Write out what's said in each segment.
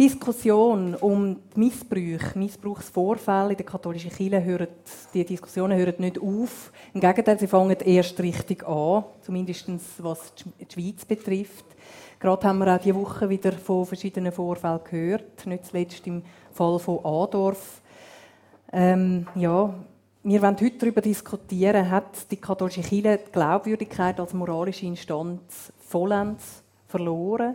Diskussion um die Missbrauch, Missbrauchsvorfälle in der katholischen Kirche, hören, die Diskussionen hören nicht auf. Im Gegenteil, sie fangen erst richtig an, zumindest was die Schweiz betrifft. Gerade haben wir auch diese Woche wieder von verschiedenen Vorfällen gehört, nicht zuletzt im Fall von Adorf. Ähm, ja, wir wollen heute darüber diskutieren, hat die katholische Kirche die Glaubwürdigkeit als moralische Instanz vollends verloren?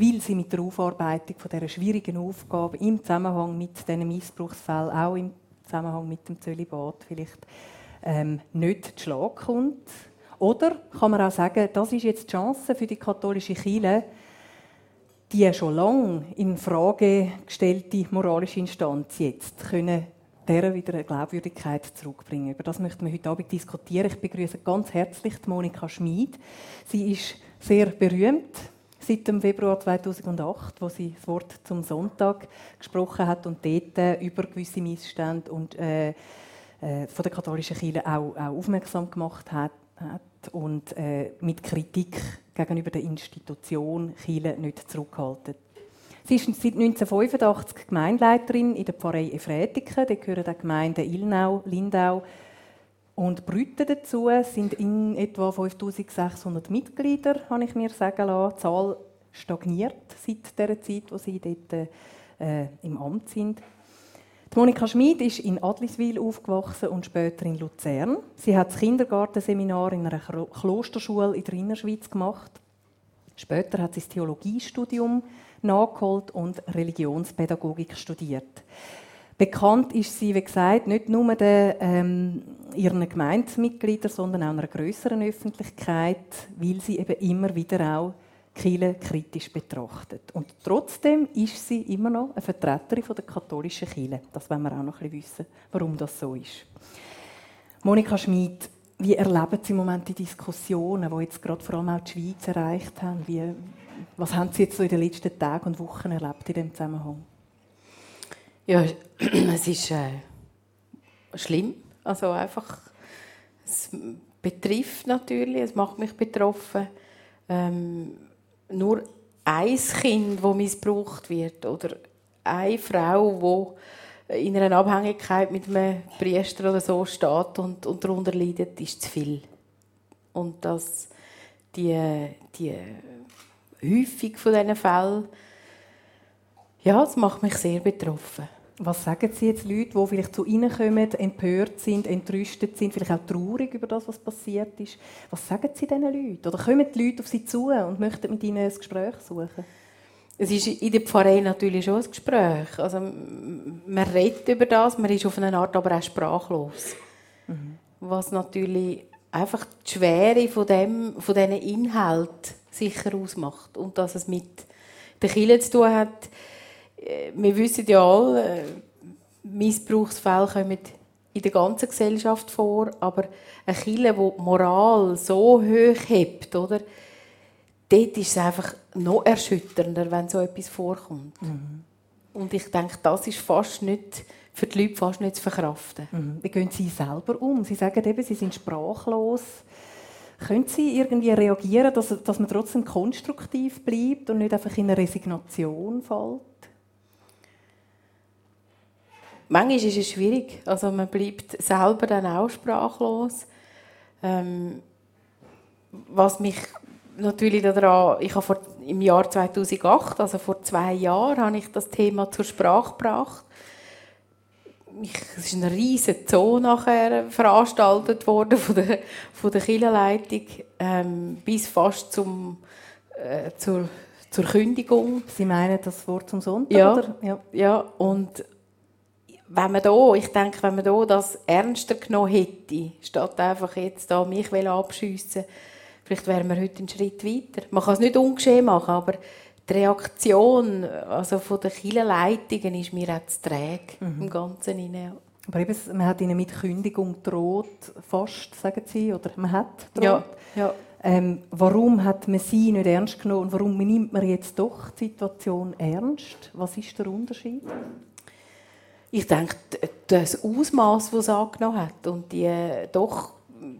Weil sie mit der Aufarbeitung von dieser schwierigen Aufgabe im Zusammenhang mit diesen Missbrauchsfällen, auch im Zusammenhang mit dem Zölibat vielleicht ähm, nicht zu Schlag kommt. Oder kann man auch sagen, das ist jetzt die Chance für die katholische Kirche, die schon lange in Frage gestellte moralische Instanz jetzt können der wieder eine Glaubwürdigkeit zurückbringen. Über das möchten wir heute Abend diskutieren. Ich begrüße ganz herzlich Monika Schmid. Sie ist sehr berühmt seit dem Februar 2008, wo sie das Wort zum Sonntag gesprochen hat und dort äh, über gewisse Missstände und äh, äh, von der katholischen Kirche auch, auch aufmerksam gemacht hat, hat und äh, mit Kritik gegenüber der Institution Kirche nicht zurückhalten. Sie ist seit 1985 Gemeindeleiterin in der Pfarrei Efretiken. Da gehören die Gemeinden Ilnau, Lindau, und Brüten dazu sind in etwa 5600 Mitglieder, habe ich mir sagen lassen. Die Zahl stagniert seit der Zeit, wo sie dort äh, im Amt sind. Die Monika Schmid ist in Adliswil aufgewachsen und später in Luzern. Sie hat das Kindergartenseminar in einer Klosterschule in der Innerschweiz gemacht. Später hat sie das Theologiestudium nachgeholt und Religionspädagogik studiert. Bekannt ist sie, wie gesagt, nicht nur den, ähm, ihren Gemeindemitgliedern, sondern auch einer größeren Öffentlichkeit, weil sie eben immer wieder auch Kirche kritisch betrachtet. Und trotzdem ist sie immer noch eine Vertreterin der katholischen Kirche. Das wollen wir auch noch ein bisschen wissen, warum das so ist. Monika Schmid, wie erleben Sie im Moment die Diskussionen, die jetzt gerade vor allem auch die Schweiz erreicht haben? Wie, was haben Sie jetzt so in den letzten Tagen und Wochen erlebt in diesem Zusammenhang? Ja, es ist äh, schlimm. Also einfach, es betrifft natürlich, es macht mich betroffen. Ähm, nur ein Kind, das missbraucht wird oder eine Frau, die in einer Abhängigkeit mit einem Priester oder so steht und, und darunter leidet, ist zu viel. Und dass die, die Häufung von diesen Fällen, ja, das macht mich sehr betroffen. Was sagen Sie jetzt Leute, die vielleicht zu Ihnen kommen, empört sind, entrüstet sind, vielleicht auch traurig über das, was passiert ist? Was sagen Sie diesen Leuten? Oder kommen die Leute auf Sie zu und möchten mit Ihnen ein Gespräch suchen? Es ist in der Pfarrei natürlich schon ein Gespräch. Also, man redet über das, man ist auf eine Art aber auch sprachlos. Mhm. Was natürlich einfach die Schwere von, dem, von diesen Inhalten sicher ausmacht. Und dass es mit der Kirche zu tun hat, wir wissen ja alle, äh, Missbrauchsfälle kommen in der ganzen Gesellschaft vor, aber eine Kirche, die die Moral so hoch hebt, oder? dort ist es einfach noch erschütternder, wenn so etwas vorkommt. Mhm. Und ich denke, das ist fast nicht, für die Leute fast nicht zu verkraften. Mhm. Wie gehen Sie selber um? Sie sagen eben, Sie sind sprachlos. Können Sie irgendwie reagieren, dass, dass man trotzdem konstruktiv bleibt und nicht einfach in eine Resignation fällt? Manchmal ist es schwierig. Also man bleibt selber dann auch sprachlos. Ähm, was mich natürlich daran, ich habe vor, im Jahr 2008, also vor zwei Jahren, habe ich das Thema zur Sprache gebracht. Es ist eine riesige Zoo nachher veranstaltet worden von der, von der Kirchenleitung, ähm, bis fast zum, äh, zur, zur Kündigung. Sie meinen das Wort zum Sonntag? Ja, oder? ja. ja und wenn man da, ich denke, wenn man da das ernster genommen hätte, statt einfach jetzt da mich abschiessen, vielleicht wären wir heute einen Schritt weiter. Man kann es nicht ungeschehen machen, aber die Reaktion also von der Kirchenleitungen ist mir auch zu träge mhm. im Ganzen hinein. Aber eben, man hat ihnen mit Kündigung droht, fast, sagen Sie, oder man hat droht. Ja, ja. Ähm, warum hat man sie nicht ernst genommen und warum nimmt man jetzt doch die Situation ernst? Was ist der Unterschied? Ich denke, das Ausmaß, das es angenommen hat und die doch,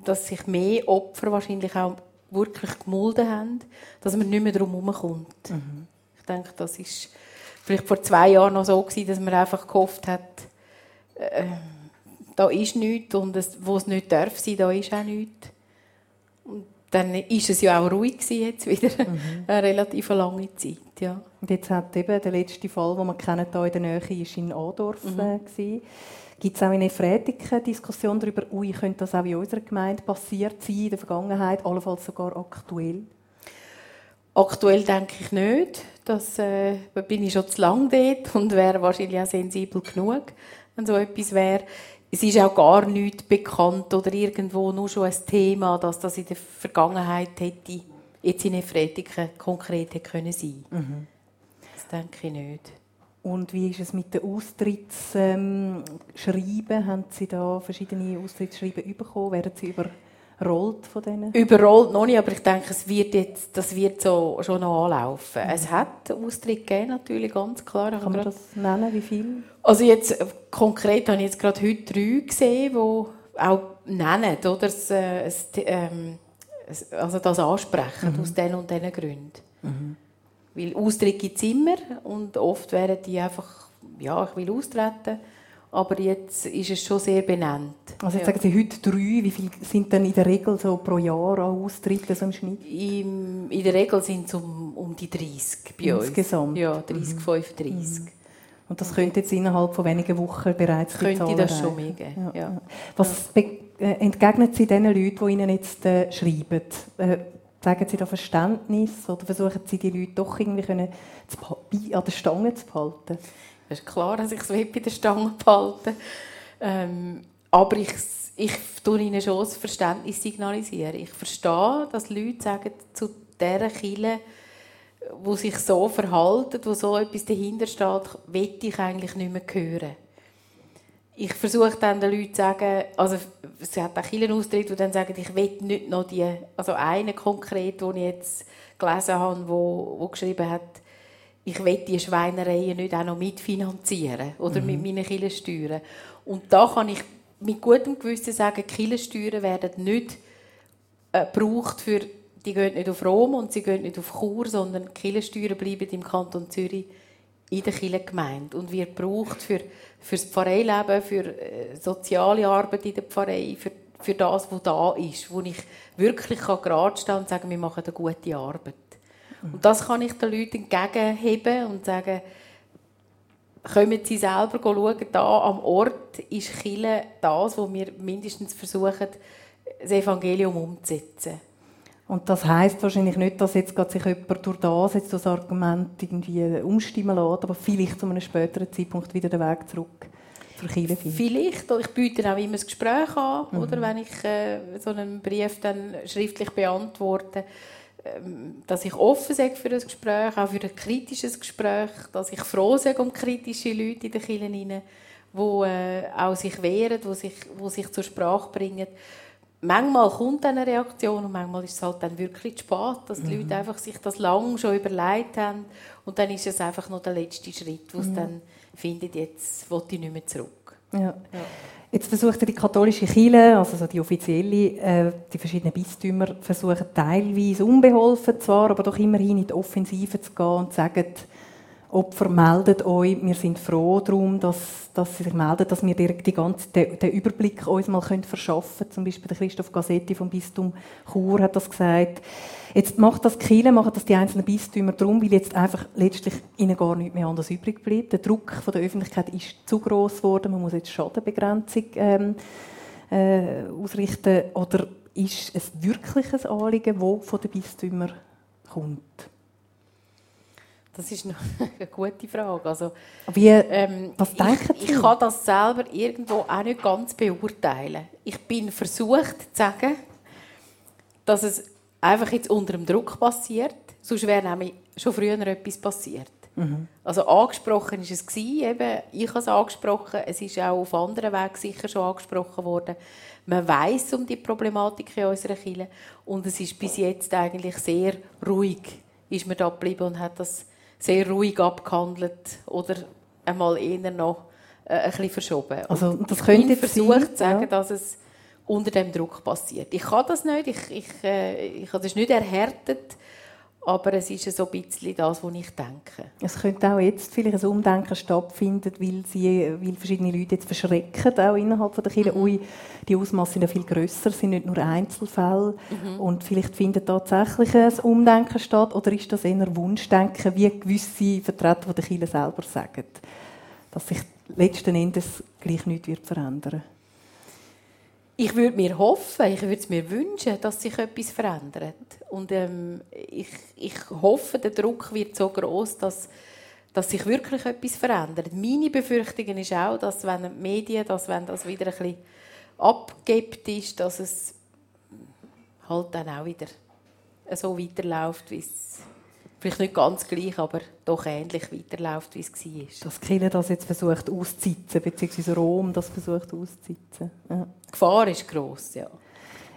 dass sich mehr Opfer wahrscheinlich auch wirklich gemulden haben, dass man nicht mehr drum herumkommt. Mhm. Ich denke, das ist vielleicht vor zwei Jahren noch so gewesen, dass man einfach gehofft hat, äh, da ist nichts und es, wo es nicht darf sein, da ist auch nichts. Und dann ist es ja auch ruhig gewesen, jetzt wieder, mhm. eine relativ lange Zeit, ja. Und jetzt hat eben der letzte Fall, den wir kennen, hier in der Nähe, ist in Adorf mhm. Äh, Gibt es auch in Efretiken Diskussion darüber, ui, könnte das auch in unserer Gemeinde passiert sein, in der Vergangenheit, allenfalls sogar aktuell? Aktuell denke ich nicht. Das äh, bin ich schon zu lange dort und wäre wahrscheinlich auch sensibel genug, wenn so etwas wäre. Es ist auch gar nicht bekannt oder irgendwo nur schon ein Thema, dass das in der Vergangenheit hätte, jetzt in Efretiken konkret hätte können sein. Mhm. Das denke ich nicht. Und wie ist es mit den Austrittsschreiben? Ähm, Haben Sie da verschiedene Austrittsschreiben bekommen? Werden Sie über überrollt von denen? Überrollt noch nicht, aber ich denke, es wird jetzt, das wird so schon noch anlaufen. Mhm. Es hat Austritt gegeben, natürlich, ganz klar. Kann man das nennen, wie viel? Also jetzt, äh, konkret habe ich jetzt gerade heute drei gesehen, die auch nennen, oder? Das, äh, ähm, also das ansprechen, mhm. aus diesen und diesen Gründen. Mhm. Weil Austritt gibt es immer und oft wären die einfach, ja, ich will austreten aber jetzt ist es schon sehr benannt. Also jetzt ja. sagen Sie heute drei, wie viele sind denn in der Regel so pro Jahr an Austritten so im Schnitt? Im, in der Regel sind es um, um die 30 bei Insgesamt? Uns. Ja, 30, mhm. 35. Mhm. Und das könnte jetzt innerhalb von wenigen Wochen bereits Könnte das schon mehr geben, ja. ja. Was äh, entgegnet Sie den Leuten, die Ihnen jetzt äh, schreiben? Äh, Sagen Sie da Verständnis oder versuchen Sie die Leute doch irgendwie können, zu, an der Stange zu behalten? Es ist klar, dass ich es bei der Stange behalten ähm, Aber ich, ich tue ihnen schon das Verständnis signalisieren. Ich verstehe, dass Leute sagen, zu dieser Kille, wo sich so verhalten, wo so etwas dahinter steht, will ich eigentlich nicht mehr hören. Ich versuche dann den Leuten zu sagen, also es hat auch Kirchenaustritt, die dann sagen, ich will nicht noch die, also einen konkret, den ich jetzt gelesen habe, wo, wo geschrieben hat, ich will die Schweinereien nicht auch noch mitfinanzieren oder mhm. mit meinen Killensteuern. Und da kann ich mit gutem Gewissen sagen, Killensteuern werden nicht äh, gebraucht für, die gehen nicht auf Rom und sie gehen nicht auf Chur, sondern Killensteuern bleiben im Kanton Zürich in der Kirchengemeinde und wird gebraucht für, für das Pfarreileben, für äh, soziale Arbeit in der Pfarrei, für, für das, was da ist, wo ich wirklich gerade stehen und sagen, wir machen eine gute Arbeit. Und das kann ich den Leuten entgegenheben und sagen, kommen Sie selber schauen, da am Ort ist Chile das, wo wir mindestens versuchen, das Evangelium umzusetzen. Und das heißt wahrscheinlich nicht, dass jetzt sich jemand durch das, jetzt das Argument irgendwie umstimmen lässt, aber vielleicht zu einem späteren Zeitpunkt wieder den Weg zurück zur Kirche findet. Vielleicht. Ich biete auch immer das Gespräch an, mhm. oder wenn ich äh, so einen Brief dann schriftlich beantworte ähm, dass ich offen sage für ein Gespräch, auch für ein kritisches Gespräch, dass ich froh sage um kritische Leute in den Kirchen die äh, auch sich wehren, die sich, wo sich zur Sprache bringen. Manchmal kommt eine Reaktion und manchmal ist es halt dann wirklich zu spät, dass die mhm. Leute einfach sich das lange schon überlegt haben und dann ist es einfach noch der letzte Schritt, wo mhm. es dann findet, jetzt will ich nicht mehr zurück. Ja. Ja. Jetzt versucht die katholische Kirche, also die offizielle, äh, die verschiedenen Bistümer versuchen teilweise unbeholfen zwar, aber doch immerhin in die Offensive zu gehen und zu sagen, Opfer meldet euch, wir sind froh darum, dass, dass sie sich melden, dass wir die ganze, den, den Überblick uns mal können verschaffen können. Zum Beispiel der Christoph Gassetti vom Bistum Chur hat das gesagt. Jetzt macht das Kiel, machen das die einzelnen Bistümer darum, weil jetzt einfach letztlich ihnen gar nichts mehr anders übrig bleibt. Der Druck von der Öffentlichkeit ist zu groß geworden. Man muss jetzt Schadenbegrenzung ähm, äh, ausrichten. Oder ist es wirklich ein Anliegen, das von den Bistümern kommt? Das ist eine gute Frage. Also, Wie, ähm, was denken ich, ich kann das selber irgendwo auch nicht ganz beurteilen. Ich bin versucht zu sagen, dass es einfach jetzt unter dem Druck passiert. Sonst wäre nämlich schon früher etwas passiert. Mhm. Also angesprochen ist es gewesen, eben, ich habe es angesprochen, es ist auch auf anderen Wegen sicher schon angesprochen worden. Man weiß um die Problematik in unserer Kirche und es ist bis jetzt eigentlich sehr ruhig, ist man da geblieben und hat das sehr ruhig abgehandelt oder einmal eher noch äh, ein bisschen verschoben. Also, das könnte ich versucht zu sagen, ja. dass es unter dem Druck passiert. Ich kann das nicht, ich, ich, äh, ich habe das nicht erhärtet, aber es ist so ein bisschen das, was ich denke. Es könnte auch jetzt vielleicht ein Umdenken stattfinden, weil, sie, weil verschiedene Leute jetzt verschrecken, auch innerhalb der Kirche. Mhm. Ui, die Ausmaße sind ja viel grösser, sind nicht nur Einzelfälle. Mhm. Und vielleicht findet tatsächlich ein Umdenken statt. Oder ist das eher Wunschdenken, wie gewisse Vertreter der Kirche selber sagen, dass sich letzten Endes gleich nichts wird verändern wird? Ich würde mir hoffen, ich würde es mir wünschen, dass sich etwas verändert. Und ähm, ich, ich hoffe, der Druck wird so groß, dass, dass sich wirklich etwas verändert. Meine Befürchtung ist auch, dass wenn die Medien, dass wenn das wieder ein bisschen abgibt ist, dass es halt dann auch wieder so weiterläuft, wie es vielleicht nicht ganz gleich, aber doch ähnlich weiterläuft, wie es war. Dass Kille das jetzt versucht auszusitzen, beziehungsweise Rom das versucht auszusitzen. Ja. Die Gefahr ist gross, ja.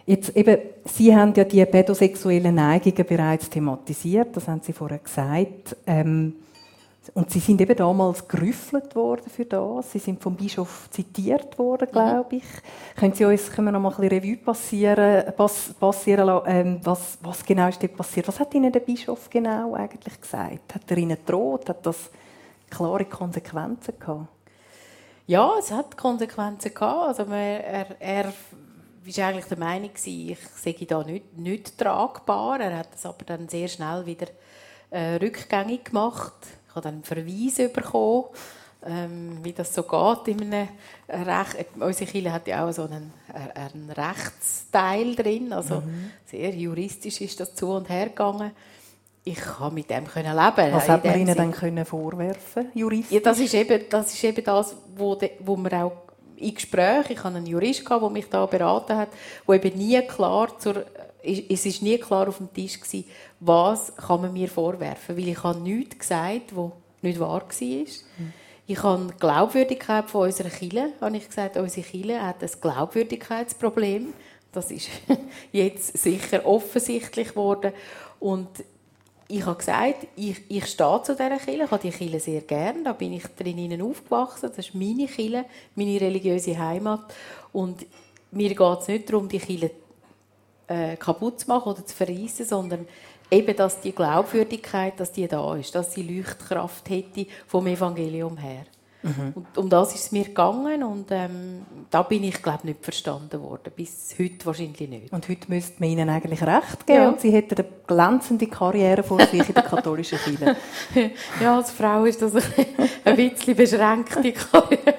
Jetzt eben, Sie haben ja die pädosexuellen Neigungen bereits thematisiert, das haben Sie vorher gesagt. Ähm, und Sie sind eben damals gerüffelt worden für das. Sie sind vom Bischof zitiert worden, mhm. glaube ich. Mhm. Können Sie uns können wir noch mal ein bisschen Revue passieren, pass, passieren lassen, ähm, was, was genau ist dort passiert? Was hat Ihnen der Bischof genau eigentlich gesagt? Hat er Ihnen gedroht? Hat das klare Konsequenzen gehabt? Ja, es hat Konsequenzen gehabt. Also er, er war eigentlich der Meinung, ich sei da nicht, nicht tragbar. Er hat es aber dann sehr schnell wieder äh, rückgängig gemacht ich habe dann einen Verweis bekommen, ähm, wie das so geht in einem Recht. Unsere Kirche hat ja auch so einen, einen Rechtsteil drin, also mhm. sehr juristisch ist das zu und her gegangen. Ich konnte mit dem können leben. Was hat man ihnen dann können vorwerfen, juristisch? Ja, das ist eben das, ist eben das wo, de, wo man auch in Gesprächen, ich hatte einen Jurist, der mich da beraten hat, wo eben nie klar zur es ist nie klar auf dem Tisch gewesen, was kann man mir vorwerfen, weil ich habe nichts gesagt, was nicht wahr war. Mhm. Ich habe die Glaubwürdigkeit von unserer Kirche, habe ich gesagt, unsere Kirche hat ein Glaubwürdigkeitsproblem. Das ist jetzt sicher offensichtlich geworden. Und ich habe gesagt, ich, ich stehe zu dieser Kirche, ich habe die Kirche sehr gern, da bin ich drinnen aufgewachsen, das ist meine Kirche, meine religiöse Heimat. Und mir geht es nicht darum, die Kirche äh, kaputt zu machen oder zu verreissen, sondern eben, dass die Glaubwürdigkeit, dass die da ist, dass sie Leuchtkraft hätte vom Evangelium her. Mhm. Und um das ist es mir gegangen und ähm, da bin ich glaube nicht verstanden worden, bis heute wahrscheinlich nicht. Und heute müsste man ihnen eigentlich recht geben ja. und sie hätten eine glänzende Karriere vor sich in der katholischen Kirche. ja, als Frau ist das ein bisschen beschränkte Karriere.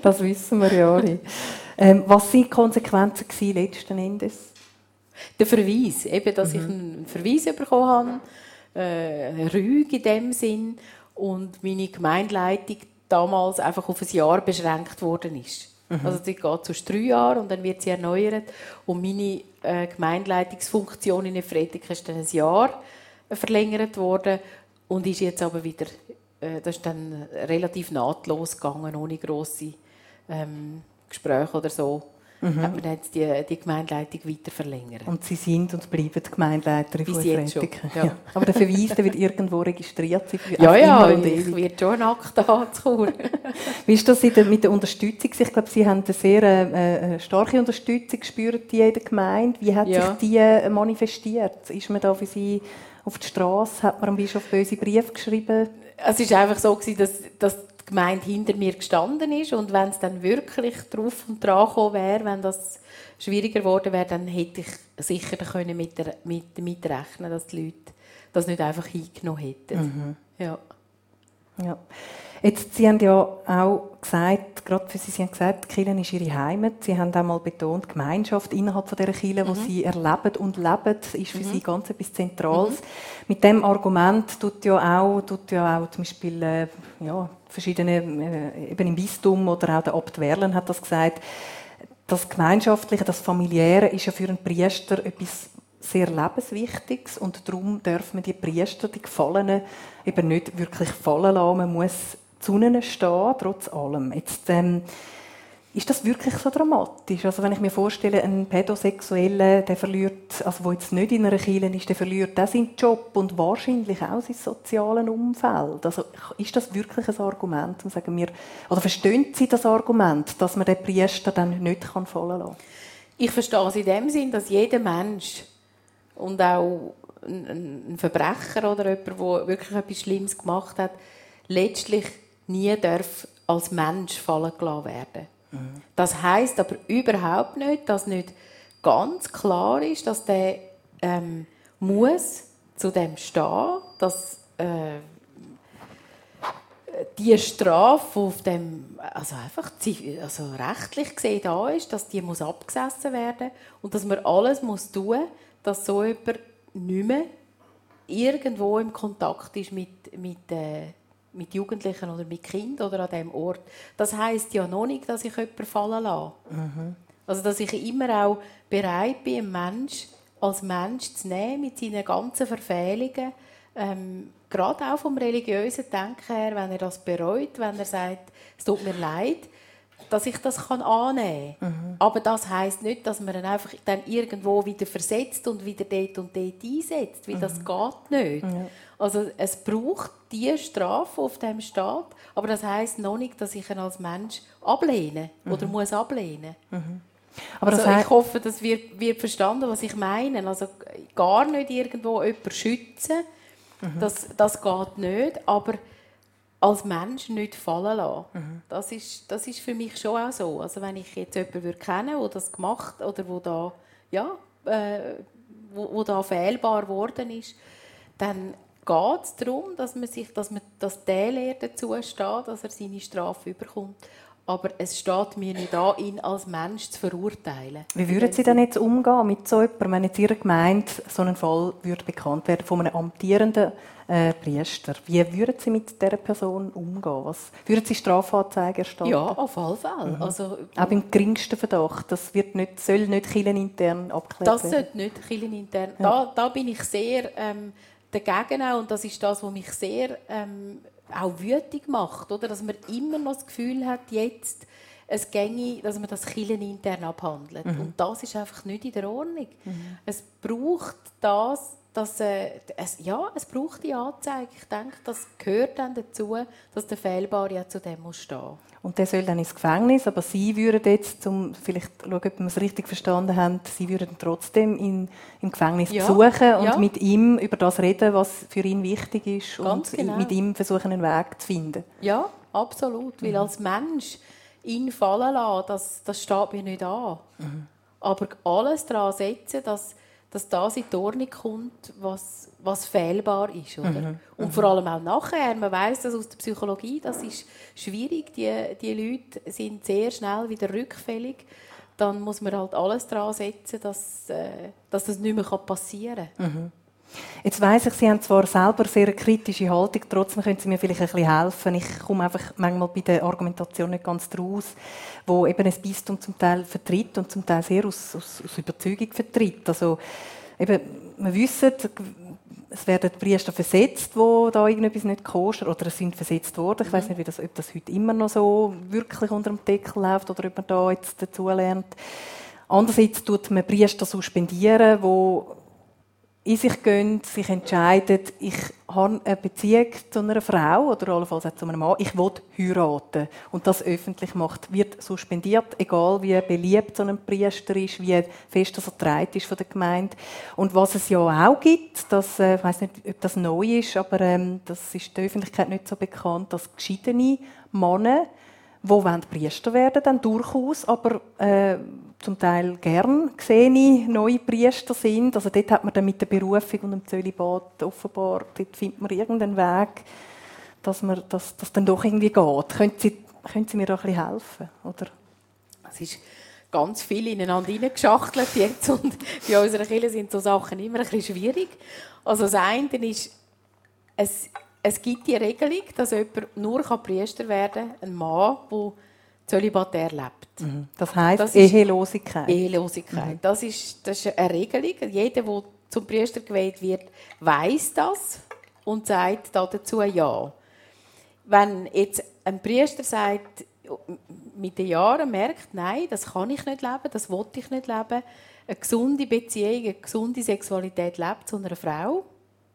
das wissen wir ja alle. Ähm, was waren die Konsequenzen letzten Endes? Der Verweis, eben, dass mhm. ich einen Verweis bekommen habe, äh, Rüge in dem Sinn und meine Gemeindeleitung damals einfach auf ein Jahr beschränkt worden ist. Mhm. Also sie geht zu drei Jahren und dann wird sie erneuert und meine äh, Gemeindeleitungsfunktion in Efretik ist dann ein Jahr verlängert worden und ist jetzt aber wieder, äh, das ist dann relativ nahtlos gegangen, ohne grosse ähm, Gespräche oder so mhm. hat man jetzt die, die Gemeindeleitung weiter verlängert. Und Sie sind und bleiben Gemeindeleiterin von Efretiken. Ja. ja. Aber der Verweis der wird irgendwo registriert sein. Ja, ja, ich werde schon Akt haben Wie ist das mit der Unterstützung? Ich glaube, Sie haben eine sehr äh, äh, starke Unterstützung gespürt in der Gemeinde. Wie hat ja. sich die äh, manifestiert? Ist man da für Sie auf die Straße? Hat man am Bischof böse Briefe geschrieben? Es war einfach so, dass, dass die Gemeinde hinter mir gestanden ist und wenn es dann wirklich drauf und dran gekommen wäre, wenn das schwieriger geworden wäre, dann hätte ich sicher können mit, der, mit damit rechnen, dass die Leute das nicht einfach hingenommen hätten. Mhm. Ja. Ja. Jetzt, Sie haben ja auch gesagt, gerade für Sie, Sie haben gesagt, Kirche ist Ihre Heimat. Sie haben auch mal betont, die Gemeinschaft innerhalb von dieser Kirche, mhm. die Sie erleben und leben, ist für mhm. Sie ganz etwas Zentrales. Mhm. Mit dem Argument tut ja auch, tut ja auch zum Beispiel äh, ja, verschiedene, äh, eben im Bistum oder auch der Abt Werlen hat das gesagt, das Gemeinschaftliche, das Familiäre ist ja für einen Priester etwas sehr lebenswichtiges und darum dürfen wir die Priester, die Gefallenen, eben nicht wirklich fallen lassen. Man muss zu ihnen stehen, trotz allem. Jetzt, ähm, ist das wirklich so dramatisch? Also wenn ich mir vorstelle, ein Pädosexueller, der verliert, also wo jetzt nicht in einer Kirche ist, der verliert auch seinen Job und wahrscheinlich auch sein soziales Umfeld. Also ist das wirklich ein Argument? Und sagen wir, oder verstehen Sie das Argument, dass man den Priester dann nicht fallen lassen kann? Ich verstehe es in dem Sinn, dass jeder Mensch und auch ein, Verbrecher oder jemand, der wirklich etwas Schlimmes gemacht hat, letztlich nie darf als Mensch fallen gelassen werden. Mhm. Das heißt aber überhaupt nicht, dass nicht ganz klar ist, dass der ähm, muss zu dem stehen, dass äh, die Strafe, die auf dem, also einfach also rechtlich gesehen da ist, dass die muss abgesessen werden und dass man alles muss tun, dass so jemand nicht mehr irgendwo im Kontakt ist mit, mit, äh, mit Jugendlichen oder mit Kindern oder an diesem Ort. Das heißt ja noch nicht, dass ich jemanden fallen lasse. Mhm. Also dass ich immer auch bereit bin, einen Mensch als Mensch zu nehmen mit seinen ganzen Verfehlungen, ähm, gerade auch vom religiösen Denken her, wenn er das bereut, wenn er sagt, es tut mir leid, dass ich das kann annehmen kann. Mhm. Aber das heißt nicht, dass man ihn einfach dann irgendwo wieder versetzt und wieder dort und dort einsetzt, weil mhm. das geht nicht. Mhm. Also es braucht die Strafe auf dem Staat, aber das heißt noch nicht, dass ich ihn als Mensch ablehne oder mhm. muss ablehnen. Mhm. Aber also ich hoffe, das wird, wird verstanden, was ich meine. Also gar nicht irgendwo jemanden schützen, Mhm. Das, das geht nicht, aber als Mensch nicht fallen lassen. Mhm. Das, ist, das ist für mich schon auch so. Also wenn ich jetzt jemanden würde kennen der das gemacht oder wo da, ja, äh, wo, wo da fehlbar geworden ist, dann geht es darum, dass man sich, dass, man, dass der Lehrer dazu steht, dass er seine Strafe überkommt aber es steht mir nicht an, ihn als Mensch zu verurteilen. Wie würden Sie denn jetzt umgehen mit so jemandem, wenn jetzt Ihre Gemeinde so ein Fall würde bekannt werden von einem amtierenden äh, Priester? Wie würden Sie mit dieser Person umgehen? Was, würden Sie Strafanzeige erstatten? Ja, auf alle Fälle. Mhm. Also, Auch beim geringsten Verdacht. Das wird nicht, soll nicht kirchenintern abgeklärt werden? Das sollte nicht kirchenintern. Ja. Da, da bin ich sehr ähm, dagegen auch, und das ist das, was mich sehr... Ähm, auch wütig macht, oder? dass man immer noch das Gefühl hat, jetzt es ginge, dass man das Killen intern abhandelt. Mhm. Und das ist einfach nicht in der Ordnung. Mhm. Es braucht das, dass, äh, es, ja, es braucht die Anzeige. Ich denke, das gehört dann dazu, dass der Fehlbare ja zu dem muss stehen. Und der soll dann ins Gefängnis, aber Sie würden jetzt, zum, vielleicht schauen, ob wir es richtig verstanden haben, Sie würden trotzdem ihn im Gefängnis ja, besuchen und ja. mit ihm über das reden, was für ihn wichtig ist Ganz und genau. mit ihm versuchen, einen Weg zu finden. Ja, absolut, weil mhm. als Mensch ihn fallen lassen, das, das steht mir nicht an. Mhm. Aber alles daran setzen, dass dass das in die Ordnung kommt, was, was fehlbar ist. Oder? Mhm. Und mhm. vor allem auch nachher, man weiß das aus der Psychologie, das ist schwierig, die, die Leute sind sehr schnell wieder rückfällig. Dann muss man halt alles daran setzen, dass, äh, dass das nicht mehr passieren kann. Mhm. Jetzt weiss ich, Sie haben zwar selber sehr eine kritische Haltung, trotzdem können Sie mir vielleicht ein bisschen helfen. Ich komme einfach manchmal bei der Argumentation nicht ganz draus, wo eben ein Bistum zum Teil vertritt und zum Teil sehr aus, aus, aus Überzeugung vertritt. Also eben, wir wissen, es werden Priester versetzt, wo da irgendetwas nicht koscher oder es sind versetzt worden. Ich weiß nicht, wie das, ob das heute immer noch so wirklich unter dem Deckel läuft oder ob man da jetzt dazu lernt. Andererseits tut man Priester suspendieren, wo in sich gehen, sich entscheiden, ich habe eine Beziehung zu einer Frau oder allenfalls auch zu einem Mann, ich will heiraten und das öffentlich macht, wird suspendiert, egal wie beliebt so ein Priester ist, wie fest er vertreibt ist von der Gemeinde. Und was es ja auch gibt, das, äh, ich weiß nicht, ob das neu ist, aber ähm, das ist der Öffentlichkeit nicht so bekannt, dass geschiedene Männer, die Priester werden, dann durchaus, aber äh, zum Teil gern gesehene neue Priester sind. Also dort hat man dann mit der Berufung und dem Zölibat offenbar, dort findet man irgendeinen Weg, dass man das dass dann doch irgendwie geht. Können Sie, können Sie mir da ein bisschen helfen? Oder? Es ist ganz viel ineinander hineingeschachtelt jetzt und bei unserer Kirche sind so Sachen immer ein bisschen schwierig. Also das eine ist, es, es gibt die Regelung, dass jemand nur Priester werden kann, ein Mann, der zölibatär lebt. Mhm. Das heisst Ehelosigkeit. Ehelosigkeit. Mhm. Das, ist, das ist eine Regelung. Jeder, der zum Priester gewählt wird, weiß das und sagt dazu ja. Wenn jetzt ein Priester sagt, mit den Jahren merkt, nein, das kann ich nicht leben, das will ich nicht leben, eine gesunde Beziehung, eine gesunde Sexualität lebt zu einer Frau,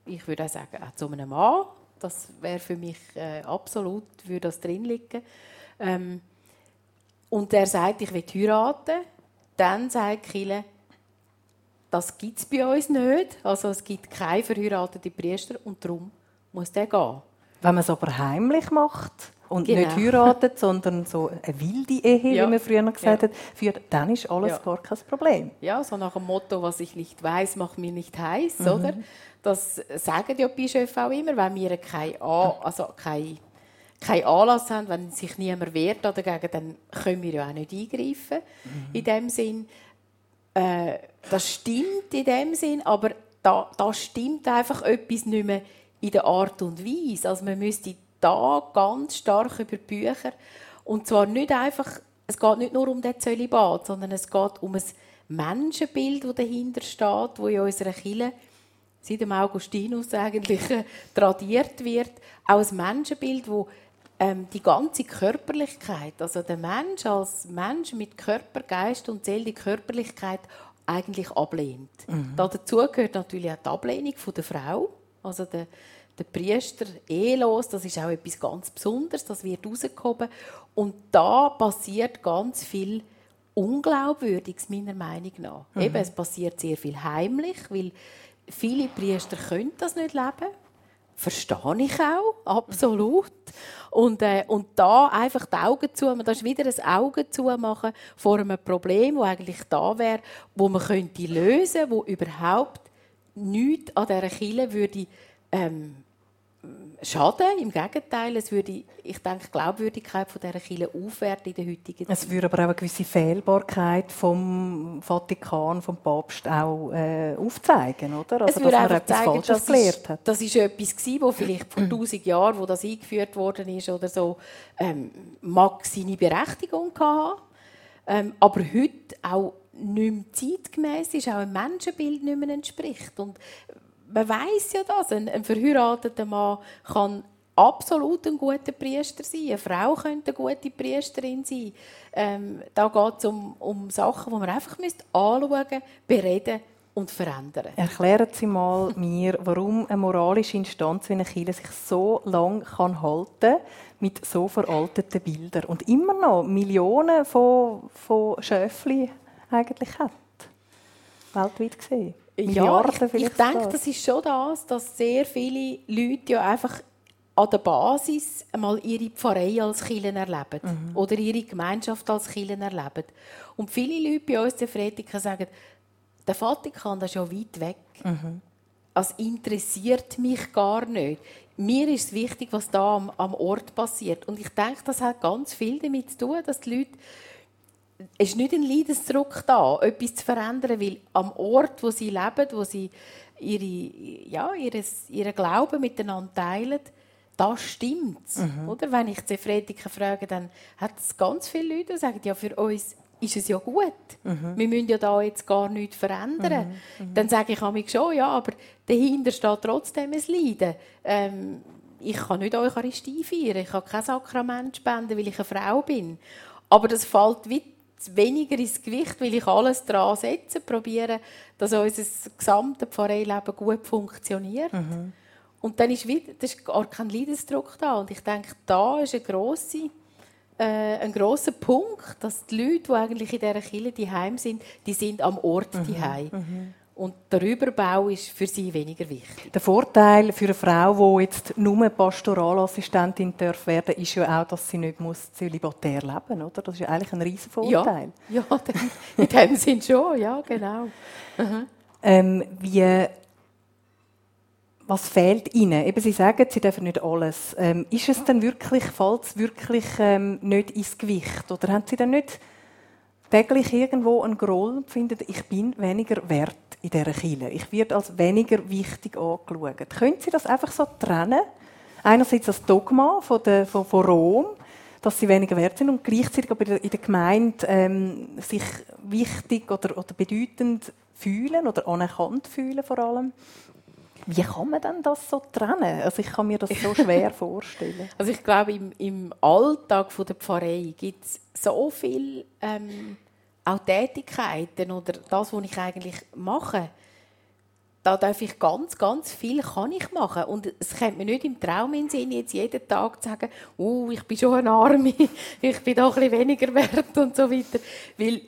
ich würde auch sagen, auch zu einem Mann, das wäre für mich äh, absolut, würde das drin liegen. Ähm, und er sagt, ich will heiraten, dann sagt Kille, das gibt es bei uns nicht. Also es gibt keine verheirateten Priester und darum muss der gehen. Wenn man es aber heimlich macht und genau. nicht heiratet, sondern so eine wilde Ehe, ja. wie man früher gesagt ja. hat, führt, dann ist alles ja. gar kein Problem. Ja, so nach dem Motto, was ich nicht weiß, macht mir nicht heiß, mhm. oder? Das sagen ja die Bischöfe auch immer, wenn wir kein, also kein, kein Anlass haben, wenn sich niemand wehrt dagegen, dann können wir ja auch nicht eingreifen mhm. in dem Sinn. Äh, das stimmt in dem Sinn, aber da, da stimmt einfach etwas nicht mehr in der Art und Weise. Also man müsste da ganz stark über Bücher und zwar nicht einfach, es geht nicht nur um den Zölibat, sondern es geht um ein Menschenbild, das dahinter steht, wo in unserer Kirche seit dem Augustinus eigentlich tradiert wird, auch ein Menschenbild, wo ähm, die ganze Körperlichkeit, also der Mensch als Mensch mit Körper, Geist und Seele, die Körperlichkeit eigentlich ablehnt. Mhm. dazu gehört natürlich auch die Ablehnung von der Frau, also der, der Priester ehelos, das ist auch etwas ganz Besonderes, das wird rausgehoben. Und da passiert ganz viel Unglaubwürdiges, meiner Meinung nach. Mhm. Eben, es passiert sehr viel heimlich, weil viele Priester können das nicht leben. Verstehe ich auch, absolut. Und, äh, und da einfach die Augen zu, man ist wieder ein Auge zu machen vor einem Problem, das eigentlich da wäre, wo man könnte lösen, wo überhaupt nichts an dieser Kille würde ähm, schaden. Im Gegenteil, es würde, ich denke, die Glaubwürdigkeit von dieser Kirche aufwerten in der heutigen Zeit. Es würde aber auch eine gewisse Fehlbarkeit vom Vatikan, vom Papst auch äh, aufzeigen, oder? Also, es würde dass man etwas zeigen, Falsches gelehrt hat. Das war etwas, das vielleicht vor tausend Jahren, wo das eingeführt worden ist oder so, ähm, mag seine Berechtigung haben. Ähm, aber heute auch nicht mehr zeitgemäß ist, auch ein Menschenbild nicht mehr entspricht. Und man weiß ja das. Ein, ein verheirateter Mann kann absolut ein guter Priester sein. Eine Frau könnte eine gute Priesterin sein. Ähm, da geht es um, um Sachen, die man einfach anschauen müsste, bereden und verändern. Erklären Sie mal mir, warum eine moralische Instanz wie eine Kirche sich so lange kann mit so veralteten Bildern und immer noch Millionen von, von Schöfli eigentlich hat, weltweit gesehen. Ja, ich, ich denke, das ist schon das, dass sehr viele Leute ja einfach an der Basis einmal ihre Pfarrei als Kirche erleben mhm. oder ihre Gemeinschaft als Kirche erleben. Und viele Leute bei uns, die Fretiker, sagen, der Vatikan ist ja weit weg. Mhm. Das interessiert mich gar nicht. Mir ist es wichtig, was da am, am Ort passiert. Und ich denke, das hat ganz viel damit zu tun, dass die Leute ist nicht ein Leidensdruck da, etwas zu verändern, weil am Ort, wo sie leben, wo sie ihre, ja, ihres, ihren Glauben miteinander teilen, da stimmt es. Mhm. Wenn ich die Frediker frage, dann hat es ganz viele Leute, die sagen, ja, für uns ist es ja gut. Mhm. Wir müssen ja da jetzt gar nichts verändern. Mhm. mhm. Dann sage ich mich schon, ja, aber dahinter steht trotzdem ein Leiden. Ähm, ich kann nicht Eucharistie feiern, ich kann kein Sakrament spenden, weil ich eine Frau bin. Aber das fällt weit weniger ins Gewicht, weil ich alles daran setze, probiere, dass unser gesamtes Pfarreileben gut funktioniert. Mhm. Und dann ist, wieder, das ist gar kein Leidensdruck da. Und ich denke, da ist ein grosser, äh, ein grosser Punkt, dass die Leute, die eigentlich in dieser Kirche die sind, die sind am Ort die mhm. Und der Überbau ist für sie weniger wichtig. Der Vorteil für eine Frau, die jetzt nur Pastoralassistentin darf werden, ist ja auch, dass sie nicht muss zölibatär leben muss. Das ist ja eigentlich ein riesen Vorteil. Ja, ja in dem Sinn schon, ja, genau. Ähm, wie, was fehlt Ihnen? Eben, Sie sagen, Sie dürfen nicht alles. Ähm, ist es denn wirklich, fällt es wirklich ähm, nicht ins Gewicht? Oder haben Sie dann nicht täglich irgendwo einen Groll empfinden, ich bin weniger wert in dieser Kirche. Ich werde als weniger wichtig angeschaut. Können Sie das einfach so trennen? Einerseits das Dogma von, der, von, von Rom, dass sie weniger wert sind und gleichzeitig aber in der Gemeinde ähm, sich wichtig oder, oder bedeutend fühlen oder anerkannt fühlen vor allem. Wie kann man denn das so trennen? Also ich kann mir das so schwer vorstellen. Also ich glaube, im, im Alltag der Pfarrei gibt es so viele ähm, auch Tätigkeiten oder das, was ich eigentlich mache. Da darf ich ganz, ganz viel kann ich machen. Und es kommt mir nicht im Traum in Sinn, jetzt jeden Tag zu sagen, oh, ich bin schon eine Arme, ich bin doch ein weniger wert und so weiter. Weil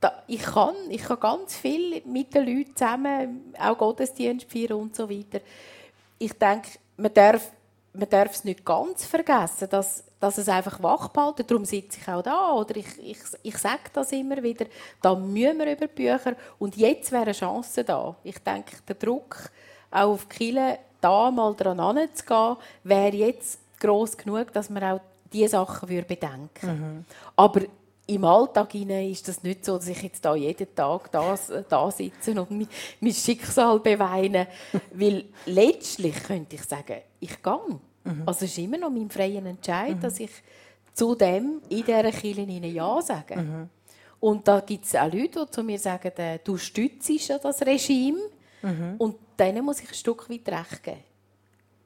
da, ich, kann, ich kann ganz viel mit den Leuten zusammen, auch Gottesdienst feiern und so weiter. Ich denke, man darf, man darf es nicht ganz vergessen, dass, dass es einfach wach behalten. Darum sitze ich auch da. Oder ich, ich, ich sage das immer wieder. Da müssen wir über Bücher. Und jetzt wäre eine Chance da. Ich denke, der Druck auch auf Kille da mal dran anzugehen, wäre jetzt gross genug, dass man auch diese Sachen bedenken würde. Mhm. Aber im Alltag ist das nicht so, dass ich jetzt da jeden Tag da, da sitze und mein, mein Schicksal beweine. Weil letztlich könnte ich sagen, ich gehe. Mhm. Also es ist immer noch mein freier Entscheid, mhm. dass ich zu dem in dieser Kirche Ja sage. Mhm. Und da gibt es auch Leute, die zu mir sagen, äh, du stützt ja das Regime. Mhm. Und denen muss ich ein Stück weit recht geben.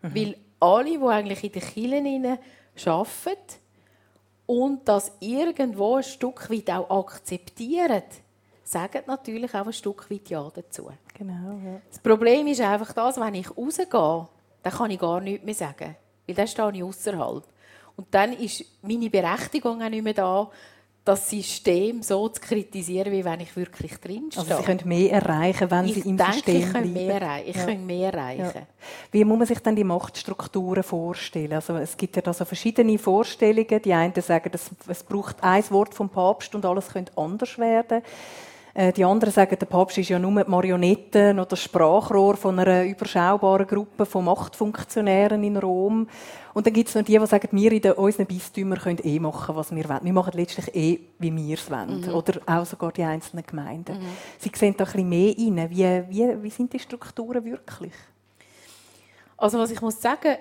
Mhm. Weil alle, die eigentlich in den Kirchen arbeiten, und das irgendwo ein Stück weit auch akzeptieren, sagen natürlich auch ein Stück weit Ja dazu. Genau, ja. Das Problem ist einfach das, wenn ich rausgehe, dann kann ich gar nichts mehr sagen, weil dann stehe ich außerhalb. Und dann ist meine Berechtigung auch nicht mehr da, das System so zu kritisieren, wie wenn ich wirklich drinstehe. Also Sie können mehr erreichen, wenn ich Sie im denke, System ich bleiben. Mehr ich ja. kann mehr erreichen. Ja. Wie muss man sich dann die Machtstrukturen vorstellen? Also es gibt ja da so verschiedene Vorstellungen. Die einen sagen, es braucht ein Wort vom Papst und alles könnte anders werden. Äh, die anderen sagen, der Papst ist ja nur die Marionette oder das Sprachrohr von einer überschaubaren Gruppe von Machtfunktionären in Rom. Und dann gibt es noch die, die sagen, wir in unseren Bistümern können eh machen, was wir wollen. Wir machen letztlich eh, wie wir es wollen. Mhm. Oder auch sogar die einzelnen Gemeinden. Mhm. Sie sehen da ein bisschen mehr rein. Wie, wie, wie sind die Strukturen wirklich? Also was ich muss sagen,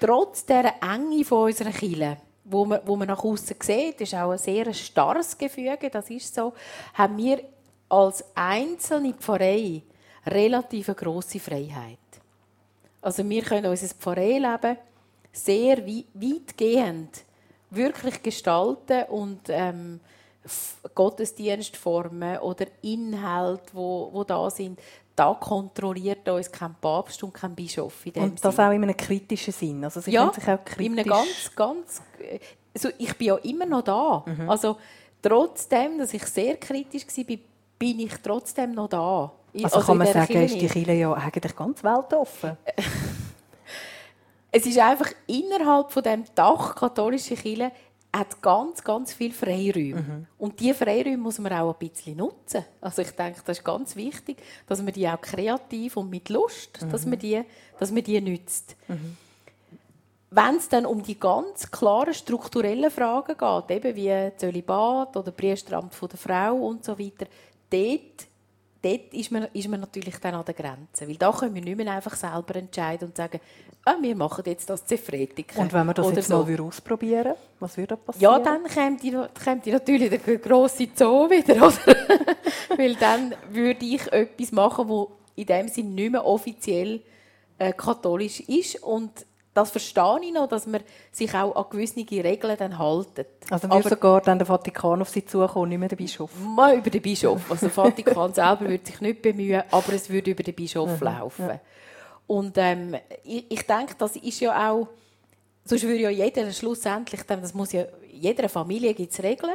trotz der Enge von unserer Kirche, wo man, wo man nach außen sieht, ist auch ein sehr starres Gefüge, das ist so, haben wir als einzelne Pfarrei relativ grosse Freiheit. Also wir können unser Pfarreileben sehr weitgehend wirklich gestalten und ähm, Gottesdienstformen oder Inhalte, wo, wo da sind, da kontrolliert uns kein Papst und kein Bischof in dem Und das Sinn. auch in einem kritischen Sinn. Also Sie ja, sich auch kritisch... in einem ganz, ganz... Also ich bin ja immer noch da. Mhm. Also trotzdem, dass ich sehr kritisch war, bin ich trotzdem noch da. Also, also kann man sagen, ist die Kirche ja eigentlich ganz weltoffen? es ist einfach innerhalb von dem Dach katholische Kirche hat ganz, ganz viele Freiräume. Mhm. Und diese Freiräume muss man auch ein bisschen nutzen. Also ich denke, das ist ganz wichtig, dass man die auch kreativ und mit Lust, mhm. dass man die, dass man die nützt. Mhm. Wenn es dann um die ganz klaren strukturellen Fragen geht, eben wie Zölibat oder Priesteramt der Frau und so weiter, dort, dort ist, man, ist man natürlich dann an der Grenze. Weil da können wir nicht mehr einfach selber entscheiden und sagen, ah, wir machen jetzt das Zefretik. Und wenn wir das jetzt so. mal ausprobieren was würde passieren? Ja, dann kommt die, natürlich der grosse Zoo wieder, oder? Weil dann würde ich etwas machen, wo in dem Sinne nicht mehr offiziell äh, katholisch ist und das verstehe ich noch, dass man sich auch an gewisse Regeln dann halten. Also würde sogar dann der Vatikan auf Sie zukommen, nicht mehr der Bischof? Mal über den Bischof. Also der Vatikan selber würde sich nicht bemühen, aber es würde über den Bischof mhm. laufen. Ja. Und ähm, ich, ich denke, das ist ja auch, sonst würde ja jeder schlussendlich, das muss ja, jeder Familie gibt es Regeln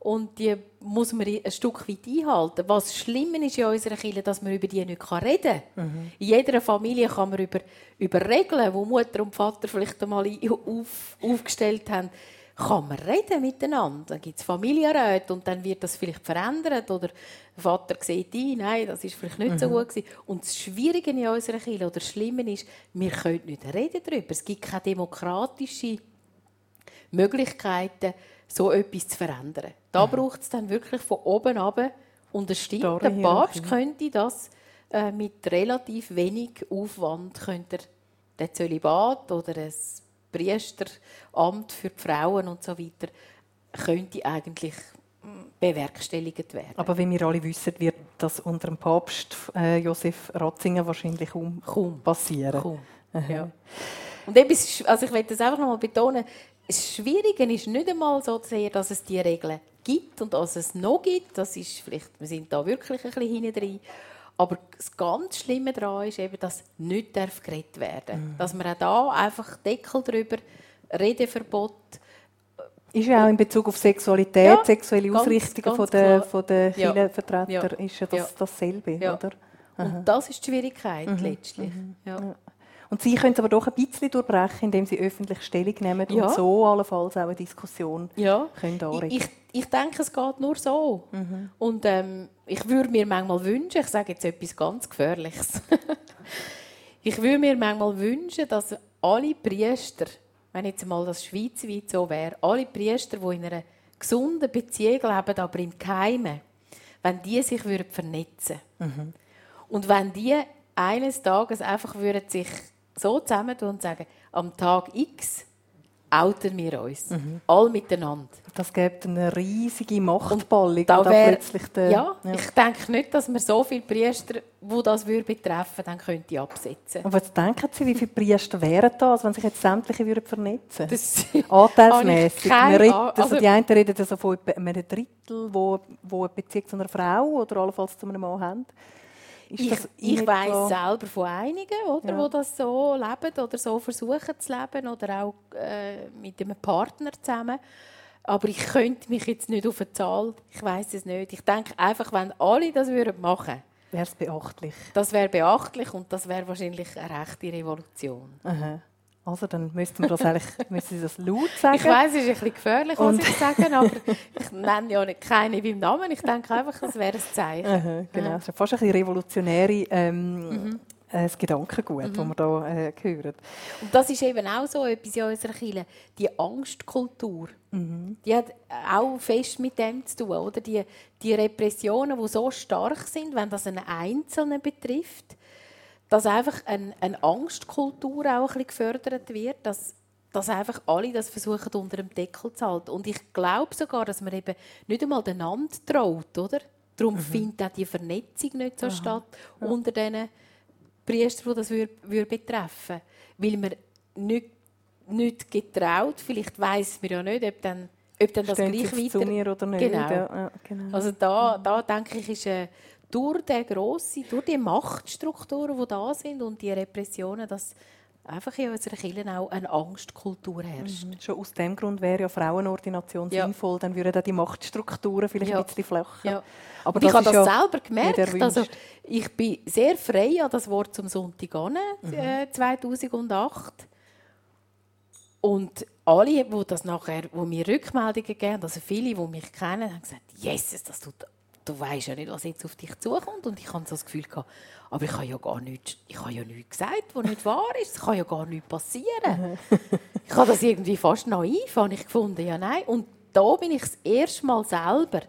und die muss man ein Stück weit einhalten. Was schlimm ist in unserer Kirche, dass man über die nicht reden kann. Mhm. In jeder Familie kann man über, über Regeln, die Mutter und Vater vielleicht einmal auf, aufgestellt haben, kann man reden miteinander. Dann gibt es Familienräte und dann wird das vielleicht verändert oder der Vater sieht ein, nein, das ist vielleicht nicht mhm. so gut gewesen. Und das Schwierige in unserer Kirche oder das Schlimme ist, wir können nicht reden darüber. Es gibt keine demokratische Möglichkeiten, so etwas zu verändern. Da mhm. braucht es dann wirklich von oben ab stimmt, der Papst könnte das äh, mit relativ wenig Aufwand könnte der Zölibat oder ein Priesteramt für die Frauen und so weiter könnte eigentlich hm, bewerkstelligt werden. Aber wie wir alle wissen, wird das unter dem Papst äh, Josef Ratzinger wahrscheinlich kaum, kaum passieren. Kaum. Ja. Und etwas, also ich will das einfach noch mal betonen, das Schwierige ist nicht einmal so sehr, dass es diese Regeln gibt und dass es noch gibt. Das ist vielleicht, wir sind da wirklich ein bisschen hinten drin. Aber das ganz Schlimme daran ist eben, dass nicht geredet werden darf. Mhm. Dass man auch da einfach Deckel drüber, Redeverbot, Ist ja auch in Bezug auf Sexualität, ja, sexuelle Ausrichtungen von der, von der. Kirchenvertreter, ja. ist ja das, dasselbe, ja. oder? Und das ist die Schwierigkeit mhm. letztlich. Mhm. Ja. Und Sie können es aber doch ein bisschen durchbrechen, indem Sie öffentlich Stellung nehmen ja. und so allenfalls auch eine Diskussion ja. können anregen. Ich, ich, denke, es geht nur so. Mhm. Und ähm, ich würde mir manchmal wünschen, ich sage jetzt etwas ganz Gefährliches, ich würde mir manchmal wünschen, dass alle Priester, wenn jetzt mal das schweizweit so wäre, alle Priester, die in einer gesunden Beziehung leben, aber im Geheimen, wenn die sich vernetzen würden. Mhm. Und wenn die eines Tages einfach würden sich so zusammentun und sagen, am Tag X outen wir uns. Mhm. All miteinander. Das gibt eine riesige Machtballung. Da wär, plötzlich der, ja, ja, ich denke nicht, dass man so viele Priester, wo das würde betreffen, dann könnte absetzen. Aber was denken Sie, wie viele Priester wären das, wenn sich jetzt sämtliche würden vernetzen würden? Anteilsmässig. Also, die einen reden also von einem Drittel, wo, wo eine Beziehung zu einer Frau oder allenfalls zu einem Mann haben. Ich, ich weiß selber von einigen, oder, ja. die das so leben oder so versuchen zu leben oder auch äh, mit einem Partner zusammen. Aber ich könnte mich jetzt nicht auf eine Zahl, ich weiß es nicht. Ich denke einfach, wenn alle das würden machen wäre es beachtlich. Das wäre beachtlich und das wäre wahrscheinlich eine rechte Revolution. Aha. Also dann müssten wir das eigentlich müssen Sie das laut sagen. Ich weiß, es ist ein bisschen gefährlich, was ich sage, aber ich nenne ja nicht keine beim Namen. Ich denke einfach, es wäre ein Zeichen. Aha, genau, es ist fast ein bisschen revolutionäre ähm, mhm. äh, Gedankengut, mhm. das wir hier äh, hören. Und das ist eben auch so etwas in unserer Kirche, die Angstkultur. Mhm. Die hat auch fest mit dem zu tun. Oder? Die, die Repressionen, die so stark sind, wenn das einen Einzelnen betrifft, dass einfach eine, eine Angstkultur auch ein bisschen gefördert wird, dass, dass einfach alle das versuchen unter dem Deckel zu halten. Und ich glaube sogar, dass man eben nicht einmal einander traut, oder? Darum mhm. findet auch die Vernetzung nicht so Aha. statt ja. unter den Priestern, die das würde, würde betreffen Weil man nicht, nicht getraut, vielleicht weiß man ja nicht, ob dann, ob dann das gleich weiter... Zu mir oder nicht. Genau. Ja, genau. Also da, da denke ich, ist... Äh, durch, den grosse, durch die Machtstrukturen, die da sind und die Repressionen, dass einfach in unserer Kirche auch eine Angstkultur herrscht. Mhm. Schon aus dem Grund wäre ja Frauenordination ja. sinnvoll, dann würden die Machtstrukturen vielleicht ja. ein bisschen flacher. Ja. Aber ich habe das ja selber gemerkt. Also, ich bin sehr frei an das Wort zum Sonntag an, mhm. äh, 2008. Und alle, die das nachher, wo mir Rückmeldungen geben, also viele, die mich kennen, haben gesagt, Jesus, das tut du weißt ja nicht, was jetzt auf dich zukommt. Und ich hatte so das Gefühl, gehabt, aber ich habe ja gar nichts, ich habe ja nichts gesagt, was nicht wahr ist. Es kann ja gar nichts passieren. ich habe das irgendwie fast naiv habe ich gefunden. Ja, nein. Und da bin ich das erste Mal selber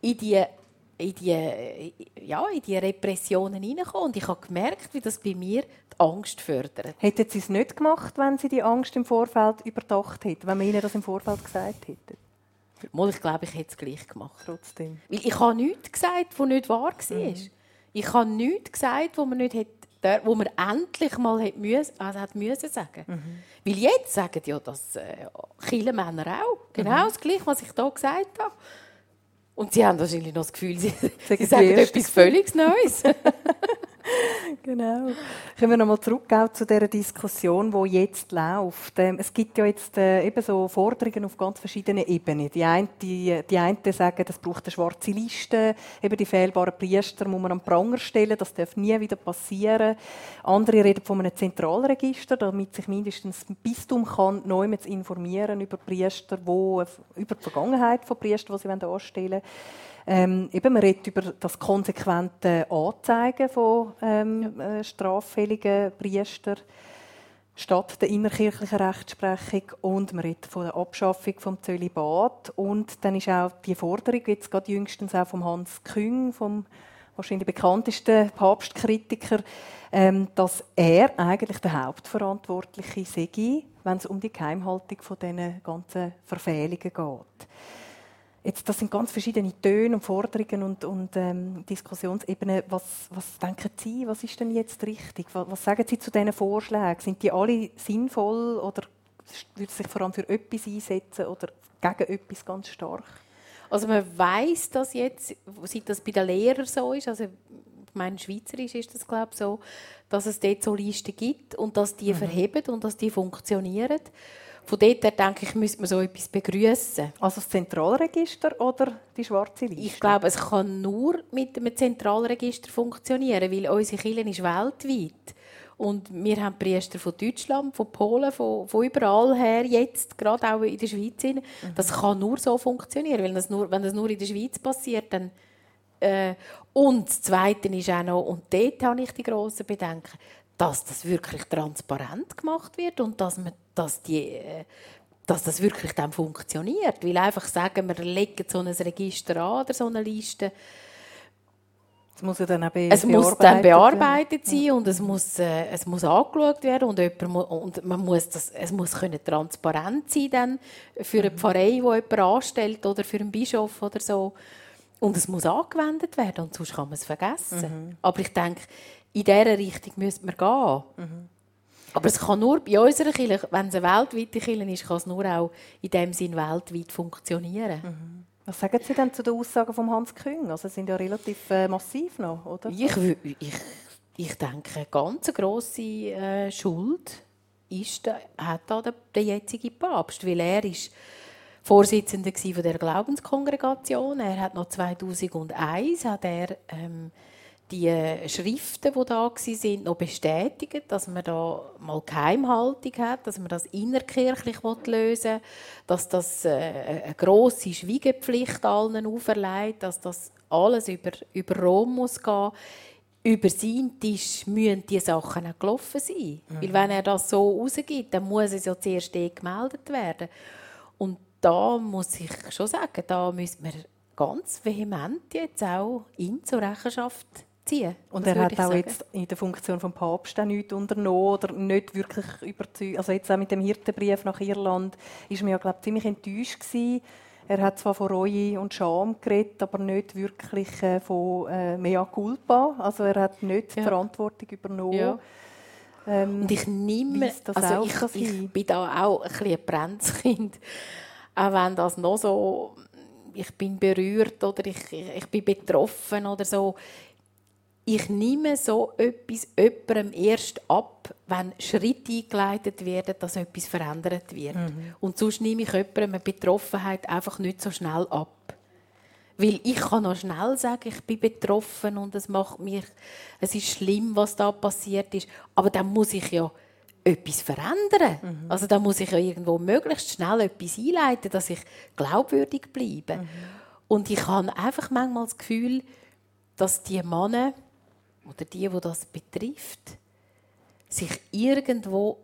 in die, in die, ja, in die Repressionen hineingekommen. Und ich habe gemerkt, wie das bei mir die Angst fördert. Hätten Sie es nicht gemacht, wenn Sie die Angst im Vorfeld überdacht hätten, wenn man Ihnen das im Vorfeld gesagt hätte? Mal, ich glaube, ich hätte es gleich gemacht. Trotzdem. Weil ich habe nichts gesagt, was nicht wahr war. Mhm. Ich habe nichts gesagt, was man nicht hätte, wo man endlich mal hätte müssen, also hat müssen sagen. Mhm. Weil jetzt sagen ja das äh, viele Männer auch. Genau mhm. das Gleiche, was ich hier gesagt habe. Und sie haben wahrscheinlich noch das Gefühl, sie, sie sagen etwas völlig Neues. genau. Kommen wir nochmal zurück zu der Diskussion, die jetzt läuft. Ähm, es gibt ja jetzt äh, eben so Forderungen auf ganz verschiedenen Ebenen. Die einen, die, die einen sagen, es braucht eine schwarze Liste, eben die fehlbaren Priester muss man am Pranger stellen, das darf nie wieder passieren. Andere reden von einem Zentralregister, damit sich mindestens ein Bistum kann neu informieren über Priester, wo, über die Vergangenheit von Priestern, die sie anstellen wollen. Ähm, eben, man redet über das konsequente Anzeigen von ähm, ja. Äh, straffälligen Priestern statt der innerkirchlichen Rechtsprechung und man redet von der Abschaffung vom Zölibat und dann ist auch die Forderung jetzt gerade jüngstens auch vom Hans Küng, vom wahrscheinlich bekanntesten Papstkritiker, ähm, dass er eigentlich der Hauptverantwortliche sei, wenn es um die Geheimhaltung von diesen ganzen Verfehlungen geht. Jetzt, das sind ganz verschiedene Töne und Forderungen und, und ähm, Diskussionsebenen. Was, was denken Sie, was ist denn jetzt richtig? Was, was sagen Sie zu diesen Vorschlägen? Sind die alle sinnvoll oder würden Sie sich vor allem für etwas einsetzen oder gegen etwas ganz stark? Also man weiß, dass jetzt, seit das bei den Lehrern so ist, also ich meine, Schweizerisch ist das glaube ich so, dass es dort so Listen gibt und dass die mhm. verheben und dass die funktionieren. Von dort her denke ich, müsste man so etwas begrüßen. Also das Zentralregister oder die schwarze Liste? Ich glaube, es kann nur mit einem Zentralregister funktionieren, weil unsere Kirche ist weltweit. Und wir haben Priester von Deutschland, von Polen, von, von überall her, jetzt gerade auch in der Schweiz. Mhm. Das kann nur so funktionieren, weil das nur, wenn das nur in der Schweiz passiert, dann... Äh, und das Zweite ist auch noch, und dort habe ich die grossen Bedenken, dass das wirklich transparent gemacht wird und dass, man, dass, die, äh, dass das wirklich dann funktioniert. Weil einfach sagen, wir legen so ein Register an oder so eine Liste, es muss, ja dann auch es muss dann bearbeitet sein ja. und es muss, äh, es muss angeschaut werden und, jemand, und man muss das, es muss können transparent sein dann für eine mhm. Pfarrei, die jemand anstellt oder für einen Bischof oder so. Und es muss angewendet werden und sonst kann man es vergessen. Mhm. Aber ich denke, in dieser Richtung müsste man gehen. Mhm. Aber es kann nur bei unserer Kirche, wenn es eine weltweite Kirche ist, kann es nur auch in dem Sinn weltweit funktionieren. Mhm. Was sagen Sie denn zu den Aussagen von Hans Küng? Also sind ja relativ äh, massiv noch, oder? Ich, ich, ich denke, eine ganz grosse äh, Schuld ist, der, hat da der, der jetzige Papst, weil er ist Vorsitzender von der Glaubenskongregation. Er hat noch 2001 hat er ähm, die Schriften, die da sind, noch bestätigen, dass man da mal Geheimhaltung hat, dass man das innerkirchlich lösen will, dass das äh, eine grosse Schweigepflicht allen auferlegt, dass das alles über, über Rom muss gehen über seinen Tisch müssen diese Sachen auch gelaufen sein. Mhm. Weil wenn er das so rausgibt, dann muss es ja zuerst eh gemeldet werden. Und da muss ich schon sagen, da müssen wir ganz vehement jetzt auch ihn zur Rechenschaft ziehen. Und er hat auch sagen. jetzt in der Funktion des Papst auch nichts unternommen oder nicht wirklich überzeugt. Also jetzt auch mit dem Hirtenbrief nach Irland ist man ja glaube ziemlich enttäuscht gewesen. Er hat zwar von Reue und Scham geredet, aber nicht wirklich äh, von äh, mea culpa. Also er hat nicht ja. die Verantwortung übernommen. Ja. Ähm, und ich nehme, also ich, ich, bin da auch ein bisschen ein Brenzkind. Auch wenn das noch so, ich bin berührt oder ich, ich bin betroffen oder so ich nehme so etwas jemandem erst ab, wenn Schritte eingeleitet werden, dass etwas verändert wird. Mhm. Und sonst nehme ich jemandem eine Betroffenheit einfach nicht so schnell ab. Weil ich kann noch schnell sagen, ich bin betroffen und es macht mich, es ist schlimm, was da passiert ist. Aber dann muss ich ja etwas verändern. Mhm. Also da muss ich ja irgendwo möglichst schnell etwas einleiten, dass ich glaubwürdig bleibe. Mhm. Und ich habe einfach manchmal das Gefühl, dass die Männer oder die, wo das betrifft, sich irgendwo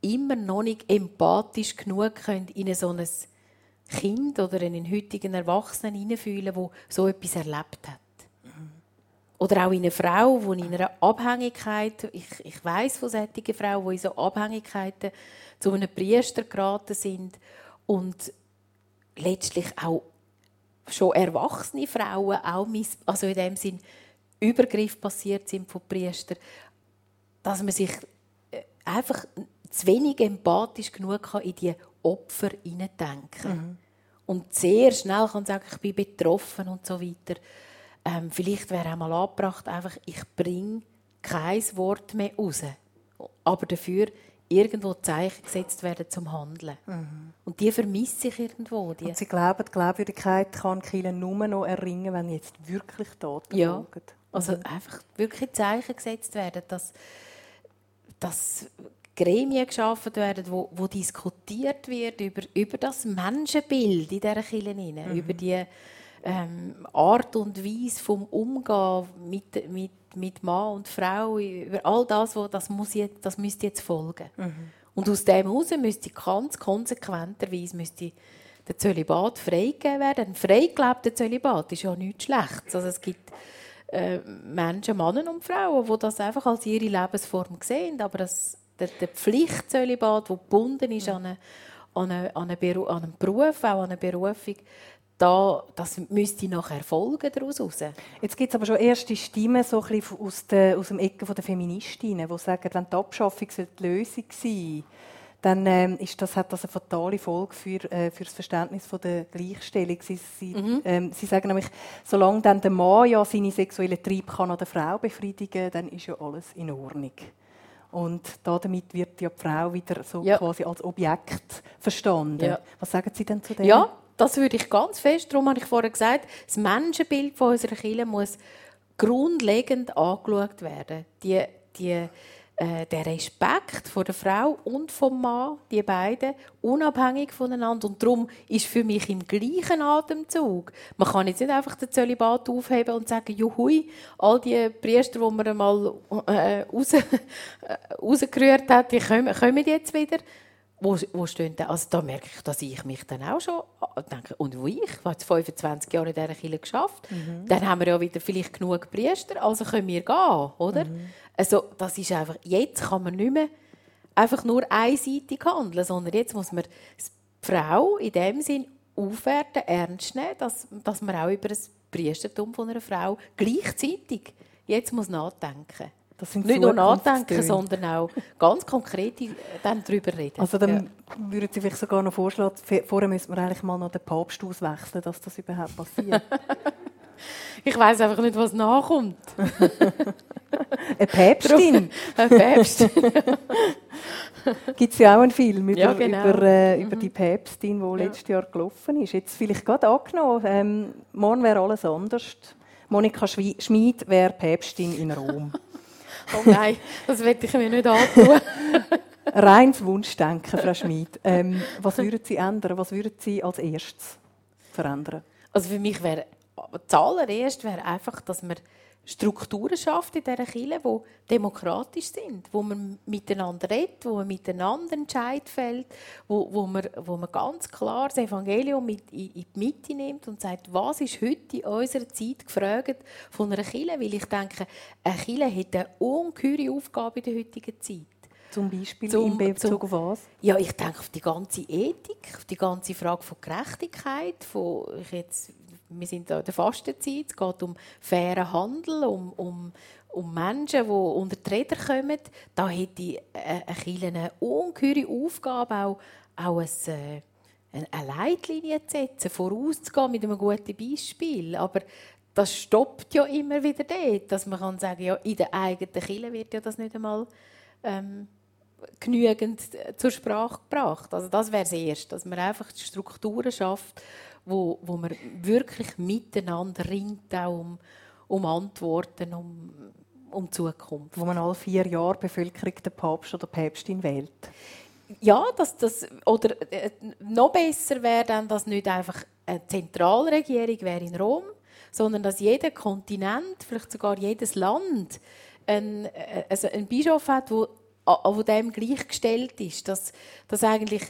immer noch nicht empathisch genug können in so ein Kind oder in einen heutigen Erwachsenen hineinfühlen, wo so etwas erlebt hat. Oder auch in eine Frau, die in einer Abhängigkeit, ich, ich weiß von solchen Frauen, die in so Abhängigkeiten zu einem Priester geraten sind und letztlich auch schon erwachsene Frauen auch also in dem Sinn Übergriff passiert sind von Priestern, dass man sich äh, einfach zu wenig empathisch genug kann in die Opfer hineindenken mhm. Und sehr schnell kann sagen, ich bin betroffen und so weiter. Ähm, vielleicht wäre einmal angebracht, einfach, ich bringe kein Wort mehr raus. Aber dafür irgendwo Zeichen gesetzt werden zum Handeln. Mhm. Und die vermisse ich irgendwo. Die. Und Sie glauben, die Glaubwürdigkeit kann Kiel nur noch erringen, wenn jetzt wirklich Taten ja. folgen? Also einfach wirklich Zeichen gesetzt werden, dass, dass Gremien geschaffen werden, wo, wo diskutiert wird über, über das Menschenbild in dieser Kirche, mhm. über die ähm, Art und Weise vom Umgehen mit, mit, mit Mann und Frau, über all das, wo, das, muss jetzt, das müsste jetzt folgen. Mhm. Und aus dem heraus müsste ganz konsequenterweise müsste der Zölibat freigegeben werden. Ein freigelebter Zölibat ist ja nichts Schlechtes. Also es gibt äh, Menschen, Männer und Frauen, die das einfach als ihre Lebensform sehen. Aber das, der, der Pflichtzölibat, der gebunden ist an, eine, an, eine, an, eine an einen Beruf, auch an eine Berufung, da, das müsste noch erfolgen daraus heraus. Jetzt gibt es aber schon erste Stimmen so ein aus, der, aus dem Ecken der Feministinnen, die sagen, wenn die Abschaffung die Lösung sein dann ähm, ist das, hat das eine fatale Folge für, äh, für das Verständnis von der Gleichstellung. Sie, sie, mhm. ähm, sie sagen nämlich, solange dann der Mann ja seine sexuellen Triebe kann an der Frau befriedigen kann, dann ist ja alles in Ordnung. Und damit wird die Frau wieder so ja. quasi als Objekt verstanden. Ja. Was sagen Sie denn zu dem? Ja, das würde ich ganz fest. Darum habe ich vorher gesagt, das Menschenbild von unserer Kirche muss grundlegend angeschaut werden. Die, die äh, der Respekt vor der Frau und vom Mann, die beiden, unabhängig voneinander. Und darum ist für mich im gleichen Atemzug. Man kann jetzt nicht einfach den Zölibat aufheben und sagen, juhui, all die Priester, die man einmal äh, äh, rausgerührt hat, die kommen, kommen jetzt wieder wo, wo stehen denn, also da merke ich, dass ich mich dann auch schon denke, und wo ich, ich habe jetzt 25 Jahre in dieser Kirche geschafft, mhm. dann haben wir ja wieder vielleicht genug Priester, also können wir gehen, oder? Mhm. Also das ist einfach, jetzt kann man nicht mehr einfach nur einseitig handeln, sondern jetzt muss man die Frau in dem Sinn aufwerten, ernst nehmen, dass, dass man auch über das Priestertum von einer Frau gleichzeitig jetzt muss nachdenken nicht nur nachdenken, sondern auch ganz konkret dann darüber reden. Also dann ja. würden Sie vielleicht sogar noch vorschlagen, vorher müssen wir eigentlich mal noch den Papst auswechseln, dass das überhaupt passiert. ich weiß einfach nicht, was nachkommt. Eine Päpstin. Eine Päpstin. Gibt es ja auch einen Film über, ja, genau. über, äh, über die Päpstin, die ja. letztes Jahr gelaufen ist. Jetzt vielleicht gerade angenommen, ähm, morgen wäre alles anders. Monika Schmid wäre Päpstin in Rom. Oh nein, das werde ich mir nicht antun. Reines Wunschdenken, Frau Schmid. Ähm, was würden Sie ändern? Was würden Sie als erstes verändern? Also für mich wäre zuallererst wäre einfach, dass man Strukturen schafft in dieser Kirche, die demokratisch sind, wo man miteinander redet, wo man miteinander Entscheid fällt, wo, wo, man, wo man ganz klar das Evangelium mit, in, in die Mitte nimmt und sagt, was ist heute in unserer Zeit gefragt von einer Kirche? Weil ich denke, eine Kirche hat eine ungeheure Aufgabe in der heutigen Zeit. Zum Beispiel zum, in Bezug auf was? Ja, ich denke auf die ganze Ethik, auf die ganze Frage von Gerechtigkeit, von ich jetzt wir sind in der Fastenzeit, es geht um fairen Handel, um, um, um Menschen, die unter die Räder kommen. Da hätte ich eine, eine ungeheure Aufgabe, auch, auch ein, äh, eine Leitlinie zu setzen, vorauszugehen mit einem guten Beispiel. Aber das stoppt ja immer wieder dort, dass man kann sagen ja, in der eigenen Kirche wird ja das nicht einmal ähm, genügend zur Sprache gebracht. Also das wäre das Erste, dass man einfach Strukturen schafft, wo, wo man wirklich miteinander ringt, auch um, um Antworten, um, um Zukunft. Wo man alle vier Jahre Bevölkerung den Papst oder Päpstin wählt. Ja, dass das, oder äh, noch besser wäre dann, dass nicht einfach eine Zentralregierung wäre in Rom, sondern dass jeder Kontinent, vielleicht sogar jedes Land, einen, äh, also einen Bischof hat, der dem gleichgestellt ist. Dass, dass eigentlich,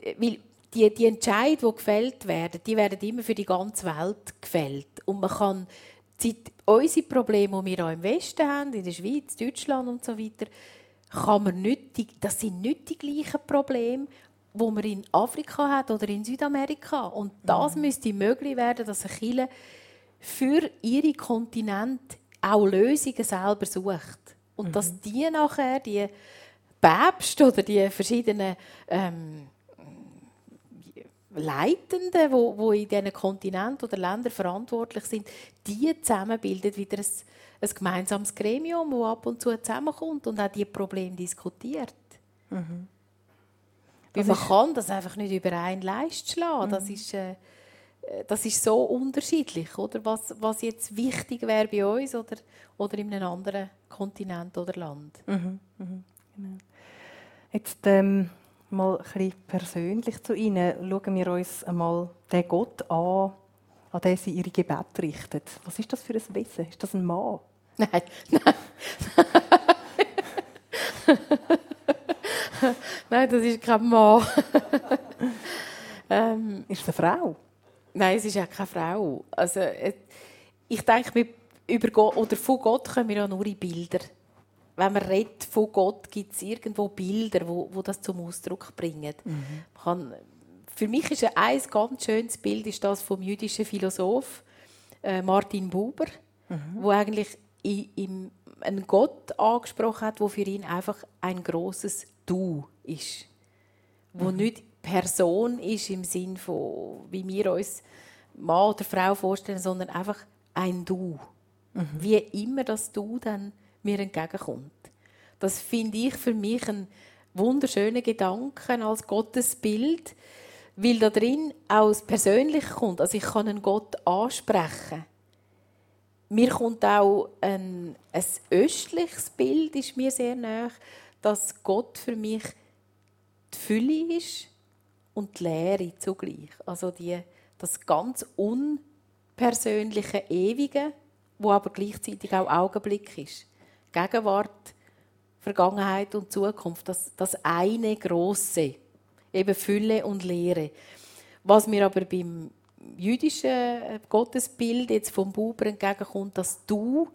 äh, weil die, die Entscheidungen, die gefällt werden, die werden immer für die ganze Welt gefällt. Und man kann die, unsere Probleme, die wir auch im Westen haben, in der Schweiz, Deutschland und so weiter, kann man nicht, die, das sind nicht die gleichen Probleme, die man in Afrika hat oder in Südamerika. Und das mhm. müsste möglich werden, dass eine Kirche für ihre Kontinente auch Lösungen selber sucht. Und mhm. dass die nachher, die Päpste oder die verschiedenen ähm, Leitenden, wo, wo in diesen Kontinenten oder Ländern verantwortlich sind, die zusammenbilden wieder ein, ein gemeinsames Gremium, das ab und zu zusammenkommt und auch diese Probleme diskutiert. Mhm. Weil man kann das einfach nicht über einen Leist schlagen. Mhm. Das, ist, äh, das ist so unterschiedlich, oder? Was, was jetzt wichtig wäre bei uns oder, oder in einem anderen Kontinent oder Land. Mhm. mhm. Genau. Jetzt ähm mal ein persönlich zu Ihnen. Schauen wir uns einmal den Gott an, an den Sie Ihre Gebete richten. Was ist das für ein Wesen? Ist das ein Mann? Nein, nein. nein, das ist kein Mann. ähm, ist es eine Frau? Nein, es ist auch keine Frau. Also, ich denke, über Gott, oder von Gott können wir ja nur in Bilder wenn man redet von Gott, gibt es irgendwo Bilder, wo, wo das zum Ausdruck bringen. Mhm. Kann, für mich ist ein ganz schönes Bild ist das vom jüdischen Philosoph äh, Martin Buber, mhm. wo eigentlich in, in einen Gott angesprochen hat, wo für ihn einfach ein großes Du ist, wo mhm. nicht Person ist im Sinn von wie wir uns Mann oder Frau vorstellen, sondern einfach ein Du. Mhm. Wie immer das Du dann mir entgegenkommt. Das finde ich für mich ein wunderschöner Gedanke als Gottesbild, weil da drin auch das Persönliche kommt. Also ich kann einen Gott ansprechen. Mir kommt auch ein, ein östliches Bild, ist mir sehr nahe, dass Gott für mich die Fülle ist und die Leere zugleich. Also die, das ganz unpersönliche Ewige, wo aber gleichzeitig auch Augenblick ist. Gegenwart, Vergangenheit und Zukunft, das, das eine große, eben Fülle und Leere. Was mir aber beim jüdischen äh, Gottesbild jetzt vom Buber entgegenkommt, dass du,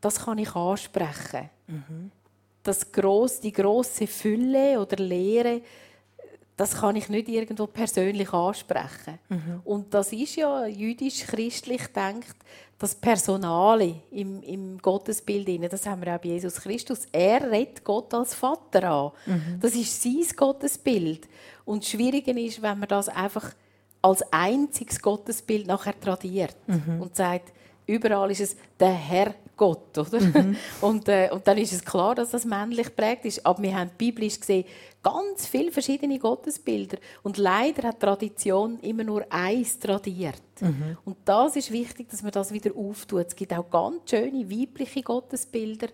das kann ich ansprechen. Mhm. Das gross, die große Fülle oder Leere, das kann ich nicht irgendwo persönlich ansprechen. Mhm. Und das ist ja jüdisch-christlich denkt, das Personale im, im Gottesbild, das haben wir auch bei Jesus Christus. Er redet Gott als Vater an. Mhm. Das ist sein Gottesbild. Und das Schwierige ist, wenn man das einfach als einziges Gottesbild nachher tradiert mhm. und sagt, überall ist es der Herr Gott, oder? Mhm. Und, äh, und dann ist es klar, dass das männlich prägt ist. Aber wir haben biblisch gesehen ganz viele verschiedene Gottesbilder. Und leider hat die Tradition immer nur eins tradiert. Mhm. Und das ist wichtig, dass man das wieder auftut. Es gibt auch ganz schöne weibliche Gottesbilder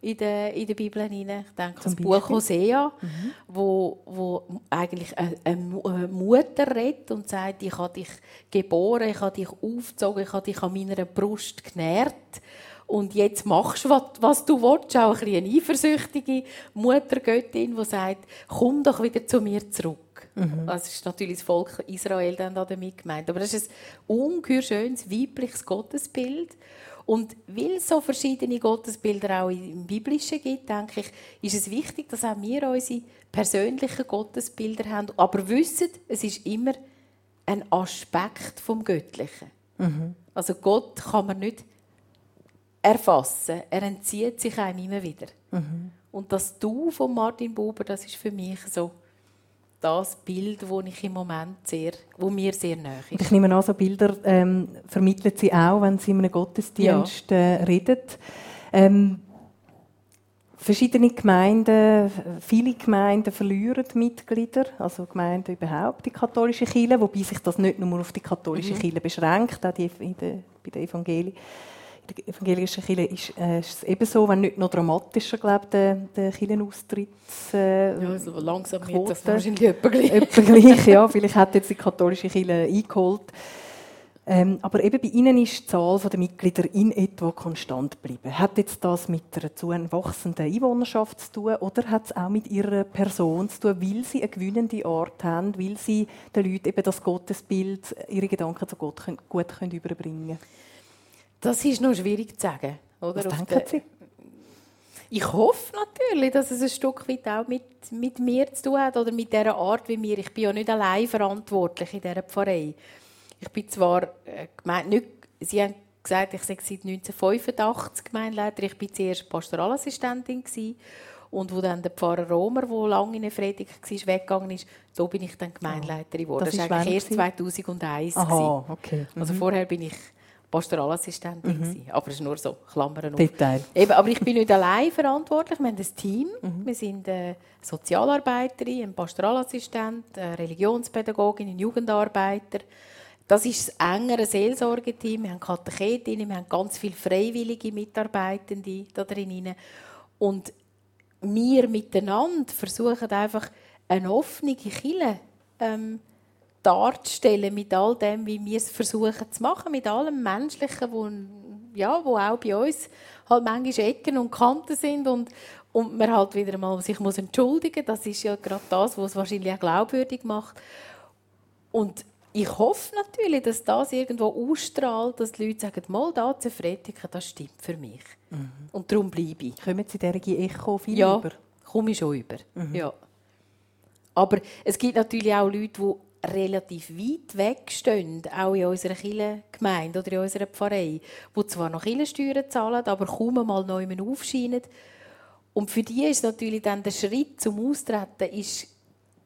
in der, in der Bibel hinein. Ich denke Zum das Buch Hosea, mhm. wo, wo eigentlich eine, eine Mutter redet und sagt, ich habe dich geboren, ich habe dich aufgezogen, ich habe dich an meiner Brust genährt und jetzt machst du, was, was du willst. Auch ein eine eifersüchtige Muttergöttin, die sagt, komm doch wieder zu mir zurück. Mhm. Das ist natürlich das Volk Israel dann damit gemeint. Aber das ist ein ungeheuer schönes weibliches Gottesbild. Und weil es so verschiedene Gottesbilder auch im Biblischen gibt, denke ich, ist es wichtig, dass auch wir unsere persönlichen Gottesbilder haben, aber wissen, es ist immer ein Aspekt vom Göttlichen. Mhm. Also Gott kann man nicht erfassen. Er entzieht sich einem immer wieder. Mhm. Und das Du von Martin Buber, das ist für mich so das Bild, das ich im Moment sehr, wo mir sehr nahe ist. Und ich nehme an, so Bilder ähm, vermitteln Sie auch, wenn Sie in einem Gottesdienst ja. äh, reden. Ähm, verschiedene Gemeinden, viele Gemeinden verlieren Mitglieder, also Gemeinden überhaupt, die katholische Kirche, wobei sich das nicht nur auf die katholische mhm. Kirche beschränkt, auch die, der, bei den Evangelien der evangelischen Kirche ist, äh, ist es ebenso, wenn nicht noch dramatischer, glaube der, der Kirchenaustritt. Äh, ja, also langsam wird das wahrscheinlich etwa gleich. etwa gleich, ja. Vielleicht hat jetzt die katholische Kirche eingeholt. Ähm, aber eben bei Ihnen ist die Zahl der Mitglieder in etwa konstant geblieben. Hat jetzt das mit einer zuwachsenden Einwohnerschaft zu tun oder hat es auch mit Ihrer Person zu tun, weil Sie eine gewinnende Art haben, weil Sie den Leuten eben das Gottesbild, Ihre Gedanken zu Gott gut können überbringen können? Das ist noch schwierig zu sagen. Oder? Was denken Sie? Ich hoffe natürlich, dass es ein Stück weit auch mit, mit mir zu tun hat oder mit dieser Art wie mir. Ich bin ja nicht allein verantwortlich in dieser Pfarrei. Ich bin zwar äh, gemeint, nicht, Sie haben gesagt, ich sei seit 1985 Gemeindeleiter. Ich war zuerst Pastoralassistentin gewesen. und wo dann der Pfarrer Romer, der lange in Fredig war, weggegangen ist, da bin ich dann Gemeindeleiterin geworden. Das, das war eigentlich erst 2001. Aha, okay. Also mhm. Vorher bin ich Pastoralassistentin mhm. Aber es ist nur so, Klammern Detail. Eben, aber ich bin nicht allein verantwortlich. Wir haben ein Team. Mhm. Wir sind eine Sozialarbeiterin, ein Pastoralassistent, eine Religionspädagogin, ein Jugendarbeiter. Das ist das engere Seelsorgeteam. Wir haben Katechetinnen, wir haben ganz viele freiwillige Mitarbeitende da drin. Und wir miteinander versuchen einfach eine offene Kirche ähm, darzustellen mit all dem, wie wir es versuchen zu machen, mit allem Menschlichen, wo, ja, wo auch bei uns halt manchmal Ecken und Kanten sind und, und man halt wieder mal sich muss entschuldigen Das ist ja gerade das, was es wahrscheinlich auch glaubwürdig macht. Und ich hoffe natürlich, dass das irgendwo ausstrahlt, dass die Leute sagen, mal da zu Fretiken, das stimmt für mich. Mhm. Und darum bleibe ich. Kommen Sie dieser Echo viel ja, über? komme ich schon über. Mhm. Ja. Aber es gibt natürlich auch Leute, die relativ weit weg stehen, auch in unserer Gemeinde oder in unserer Pfarrei, die zwar noch Kirchensteuern zahlen, aber kaum mal neu aufscheinen. Und für die ist natürlich dann der Schritt zum Austreten ist,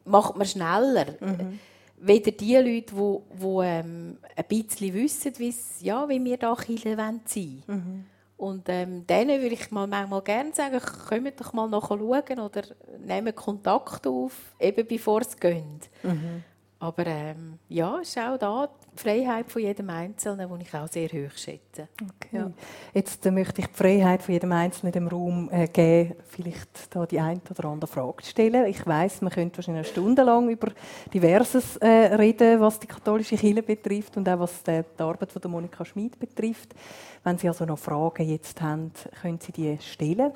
macht man schneller. Mhm. Weder die Leute, die, die ähm, ein bisschen wissen, ja, wie wir da Kirche sein wollen. Mhm. Und ähm, denen würde ich mal manchmal gerne sagen, kommt doch mal nachschauen oder nehmt Kontakt auf, eben bevor es geht. Mhm. Aber ähm, ja, es ist auch da die Freiheit von jedem Einzelnen, die ich auch sehr hoch schätze. Okay. Ja. Jetzt äh, möchte ich die Freiheit von jedem Einzelnen in dem Raum äh, geben, vielleicht da die eine oder andere Frage zu stellen. Ich weiß, man könnte wahrscheinlich eine Stunde lang über Diverses äh, reden, was die katholische Kirche betrifft und auch was die, die Arbeit von der Monika Schmid betrifft. Wenn Sie also noch Fragen jetzt haben, können Sie die stellen.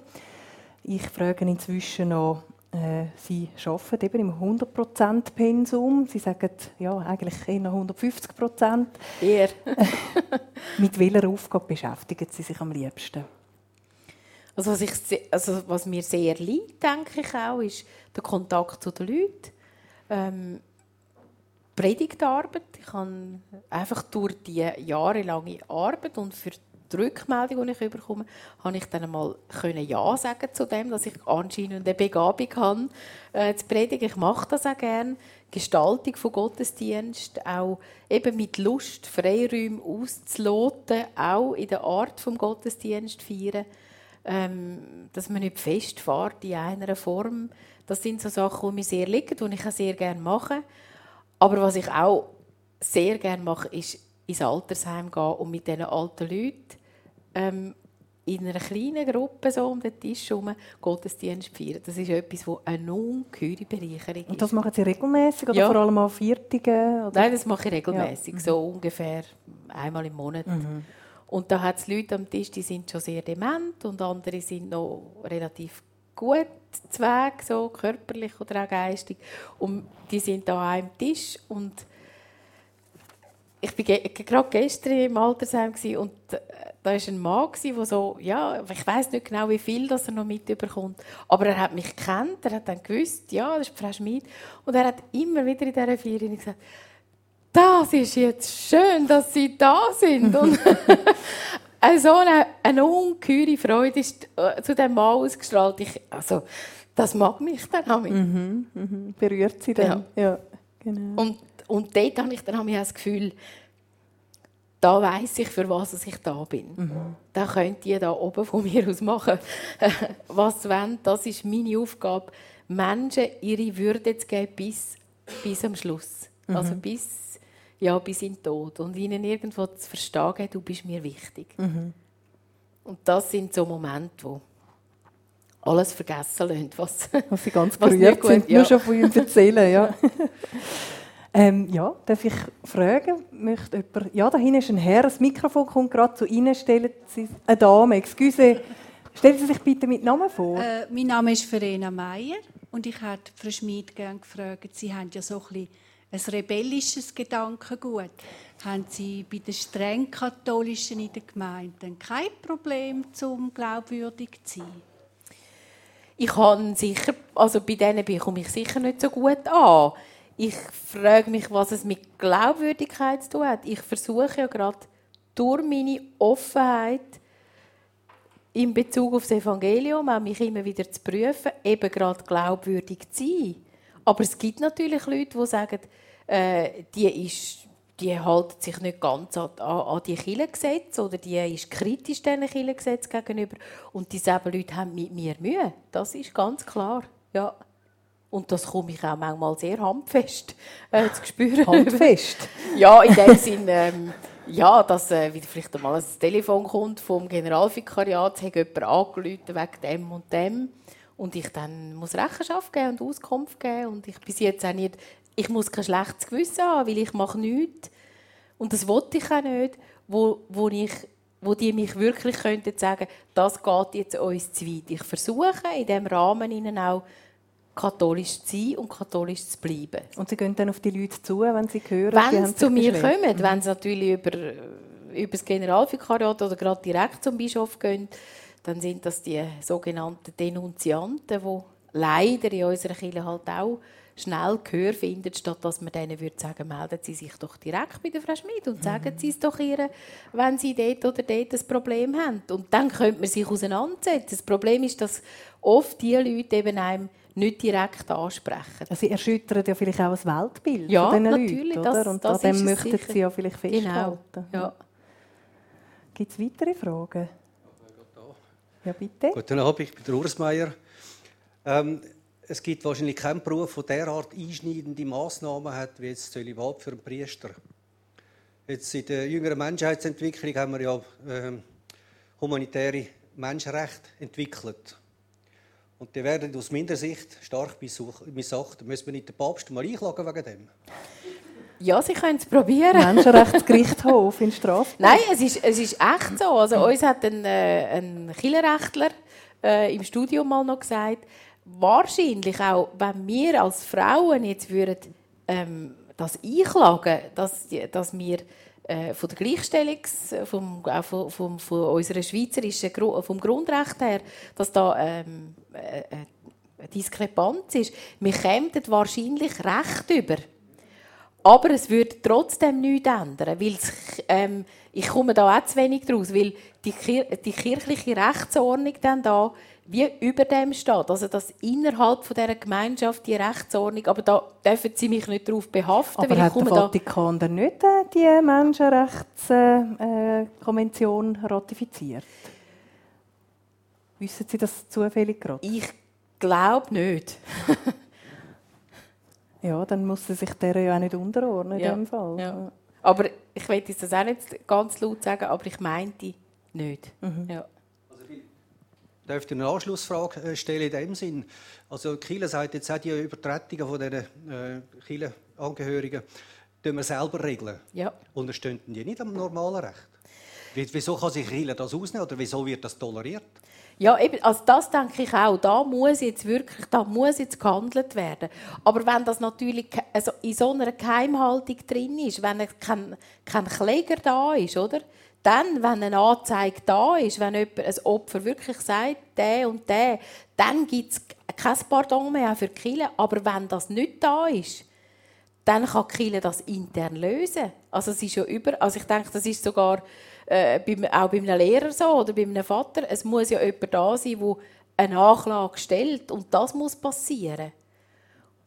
Ich frage inzwischen noch äh, sie arbeiten eben im 100% Pensum. Sie sagen ja eigentlich eher 150 Eher. Mit welcher Aufgabe beschäftigen Sie sich am liebsten? Also was, ich, also was mir sehr liegt, denke ich auch, ist der Kontakt zu den Leuten. Ähm, Predigtarbeit. Ich habe einfach durch die jahrelange Arbeit und für die Rückmeldung, die ich bekomme, habe ich dann einmal Ja sagen zu dem, dass ich anscheinend eine Begabung habe, äh, zu predigen. Ich mache das auch gerne. Gestaltung von Gottesdienst, auch eben mit Lust Freiräume auszuloten, auch in der Art des Gottesdienst feiern, ähm, dass man nicht festfährt in einer Form. Das sind so Sachen, die mir sehr liegen, die ich auch sehr gerne mache. Aber was ich auch sehr gerne mache, ist ins Altersheim gehen und mit diesen alten Leuten ähm, in einer kleinen Gruppe so um den Tisch herum Gottesdienst feiern. Das ist etwas, das eine ungeheure Bereicherung ist. Und das machen Sie regelmäßig oder ja. vor allem an Viertigen? Nein, das mache ich regelmäßig, ja. so ungefähr einmal im Monat. Mhm. Und da hat es Leute am Tisch, die sind schon sehr dement und andere sind noch relativ gut zu Weg, so körperlich oder auch geistig. Und die sind da am Tisch und ich war ge gerade gestern im Altersheim und äh, da war ein Mann, der so, ja, ich weiß nicht genau, wie viel das er noch mitbekommt, aber er hat mich gekannt, er hat dann gewusst, ja, das ist Frau Schmid und er hat immer wieder in dieser Ferie gesagt, das ist jetzt schön, dass Sie da sind. und so eine, eine ungeheure Freude ist äh, zu diesem Mann ausgestrahlt. Ich, also, das mag mich dann auch mhm, mhm. Berührt Sie dann. Ja. ja genau. Und und dort habe ich dann das Gefühl, da weiß ich, für was ich da bin. Mhm. Da könnt ihr da oben von mir aus machen, was sie wollen. Das ist meine Aufgabe, Menschen ihre Würde zu geben bis, bis am Schluss. Mhm. Also bis, ja, bis in den Tod. Und ihnen irgendwo zu verstehen, du bist mir wichtig. Mhm. Und das sind so Momente, wo alles vergessen lassen, was, was sie ganz berührt sind, ja. nur schon von ihnen erzählen. Ja. Ähm, ja, darf ich fragen? Möchte jemand, ja, da hinten ist ein Herr, das Mikrofon kommt gerade zu Ihnen. Stellen Sie, eine Dame, excuse. Stellen Sie sich bitte mit Namen vor. Äh, mein Name ist Verena Meier und ich hätte Frau Schmid gerne gefragt, Sie haben ja so ein, ein rebellisches Gedankengut. Haben Sie bei den streng katholischen in der Gemeinde kein Problem, zum glaubwürdig zu sein? Ich habe sicher, also bei denen bekomme ich sicher nicht so gut an. Ich frage mich, was es mit Glaubwürdigkeit zu tun hat. Ich versuche ja gerade durch meine Offenheit in Bezug auf das Evangelium auch mich immer wieder zu prüfen, eben gerade glaubwürdig zu sein. Aber es gibt natürlich Leute, die sagen, äh, die, ist, die halten sich nicht ganz an, an die Kirchengesetze oder die ist kritisch diesen Kirchengesetzen gegenüber. Und diese Leute haben mit mir Mühe. Das ist ganz klar. Ja. Und das komme ich auch manchmal sehr handfest äh, zu spüren. Handfest? ja, in dem Sinne, ähm, ja, dass äh, wieder vielleicht einmal ein Telefon kommt vom Generalvikariat, es hat jemand angerufen wegen dem und dem. Und ich dann muss Rechenschaft geben und Auskunft geben. Und ich bis jetzt auch nicht, ich muss kein schlechtes Gewissen haben, weil ich mache nichts. Und das wollte ich auch nicht, wo, wo ich wo die mich wirklich könnten sagen, das geht jetzt uns zu weit. Ich versuche in diesem Rahmen ihnen auch katholisch zu sein und katholisch zu bleiben. Und Sie gehen dann auf die Leute zu, wenn Sie hören, Wenn sie zu mir kommen, mhm. wenn sie natürlich über, über das Generalvikariat oder gerade direkt zum Bischof gehen, dann sind das die sogenannten Denunzianten, die leider in unserer Kirche halt auch schnell Gehör finden, statt dass man denen würde sagen, melden Sie sich doch direkt bei der Frau Schmid und sagen Sie es doch ihr, wenn Sie dort oder dort ein Problem haben. Und dann könnte man sich auseinandersetzen. Das Problem ist, dass oft die Leute eben einem nicht direkt ansprechen. Also Sie erschüttern ja vielleicht auch das Weltbild ja, von diesen natürlich, Leuten, oder? Und das, das an dem möchten sicher. Sie ja vielleicht genau, festhalten. Genau. Ja. Gibt es weitere Fragen? Ja, bitte. Guten Abend, ich bin der Urs Meier. Ähm, es gibt wahrscheinlich keinen Beruf, der derart einschneidende Massnahmen hat, wie jetzt das Zölibat für einen Priester. Jetzt in der jüngeren Menschheitsentwicklung haben wir ja ähm, humanitäre Menschenrechte entwickelt. Und die werden aus meiner Sicht stark missachtet. Müssen wir nicht den Papst mal einklagen wegen dem? Ja, Sie können es probieren. Menschenrechtsgerichtshof in Straßburg. Nein, es ist, es ist echt so. Also, uns hat ein, äh, ein Killerrechtler äh, im Studium mal noch gesagt, wahrscheinlich auch, wenn wir als Frauen jetzt würden, ähm, das einklagen, dass, dass wir äh, von der Gleichstellungs, vom, auch von, vom, von unserer schweizerischen vom Grundrecht her, dass da ähm, äh, eine Diskrepanz ist. Wir kämen wahrscheinlich recht über. Aber es würde trotzdem nichts ändern, weil ähm, ich komme da auch zu wenig draus, weil die, Kir die kirchliche Rechtsordnung dann da wie über dem steht. Also dass innerhalb von dieser Gemeinschaft die Rechtsordnung, aber da dürfen Sie mich nicht darauf behaften. Aber weil hat der Vatikan dann nicht äh, die Menschenrechtskonvention äh, ratifiziert? Wissen Sie das zufällig gerade? Ich glaube nicht. ja, dann muss er sich der ja auch nicht unterordnen in ja. dem Fall. Ja. Aber ich will das auch nicht ganz laut sagen, aber ich meinte nicht. Mhm. Ja dürfte eine Anschlussfrage äh, stellen in dem Sinn. Also Kiel sagt jetzt auch die Übertretungen von diesen äh, Kiel-Angehörigen, tun wir selber regeln. Ja. Unterstehen die nicht am normalen Recht? Wieso kann sich Kiel das ausnehmen oder wieso wird das toleriert? Ja, eben, also das denke ich auch. Da muss jetzt wirklich, da muss jetzt gehandelt werden. Aber wenn das natürlich also in so einer Geheimhaltung drin ist, wenn kein, kein Kläger da ist, oder? Dann, wenn eine Anzeige da ist, wenn jemand, ein Opfer wirklich sagt, der und der, dann gibt es kein Pardon mehr für Kille. Aber wenn das nicht da ist, dann kann Kille das intern lösen. Also es ist ja über, also ich denke, das ist sogar äh, auch bei einem Lehrer so oder bei einem Vater. Es muss ja jemand da sein, der eine Anklage stellt und das muss passieren.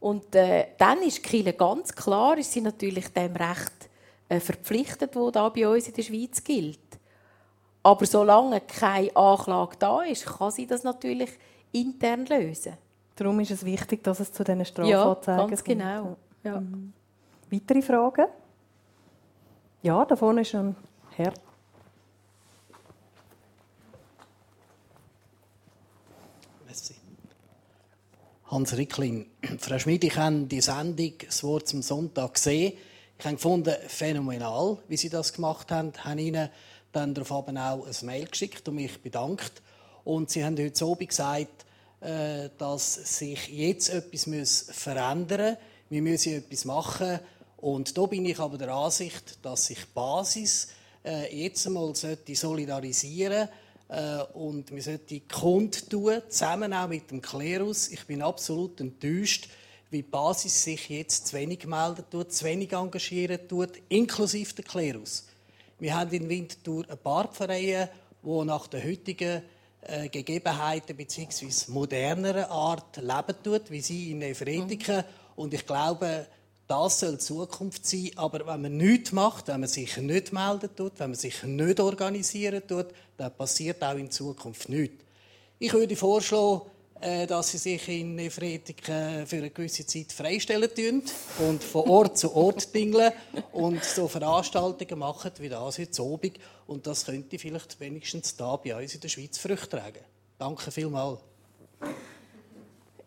Und äh, dann ist Kille ganz klar, ist sie natürlich dem Recht äh, verpflichtet, wo da bei uns in der Schweiz gilt. Aber solange keine Anklage da ist, kann sie das natürlich intern lösen. Darum ist es wichtig, dass es zu diesen Strafanzeigen ja, ganz genau. Ja. Mhm. Weitere Fragen? Ja, da vorne ist ein Herr. Hans Ricklin. Frau Schmid, ich habe die Sendung «Das Wort zum Sonntag» gesehen. Ich habe gefunden, phänomenal, wie sie das gemacht haben. Ich habe ihnen dann daraufhin auch ein Mail geschickt und mich bedankt. Und sie haben heute Abend gesagt, äh, dass sich jetzt etwas verändern muss. Wir müssen etwas machen. Und da bin ich aber der Ansicht, dass sich die Basis äh, jetzt einmal solidarisieren sollte und wir sollten kundtun, zusammen auch mit dem Klerus. Ich bin absolut enttäuscht, wie die Basis sich jetzt zu wenig melden tut, zu wenig engagieren tut, inklusive der Klerus. Wir haben in Winterthur ein paar Pfarreien, die nach den heutigen äh, Gegebenheiten bzw. moderneren Art leben tut, wie sie in Efretiken. Mhm. Und ich glaube, das soll Zukunft sein. Aber wenn man nichts macht, wenn man sich nicht melden tut, wenn man sich nicht organisieren tut, dann passiert auch in Zukunft nichts. Ich würde vorschlagen, äh, dass sie sich in Efretiken für eine gewisse Zeit freistellen und von Ort zu Ort dingeln und so Veranstaltungen machen wie das heute Abend. Und das könnte vielleicht wenigstens da bei uns in der Schweiz Früchte tragen. Danke vielmals.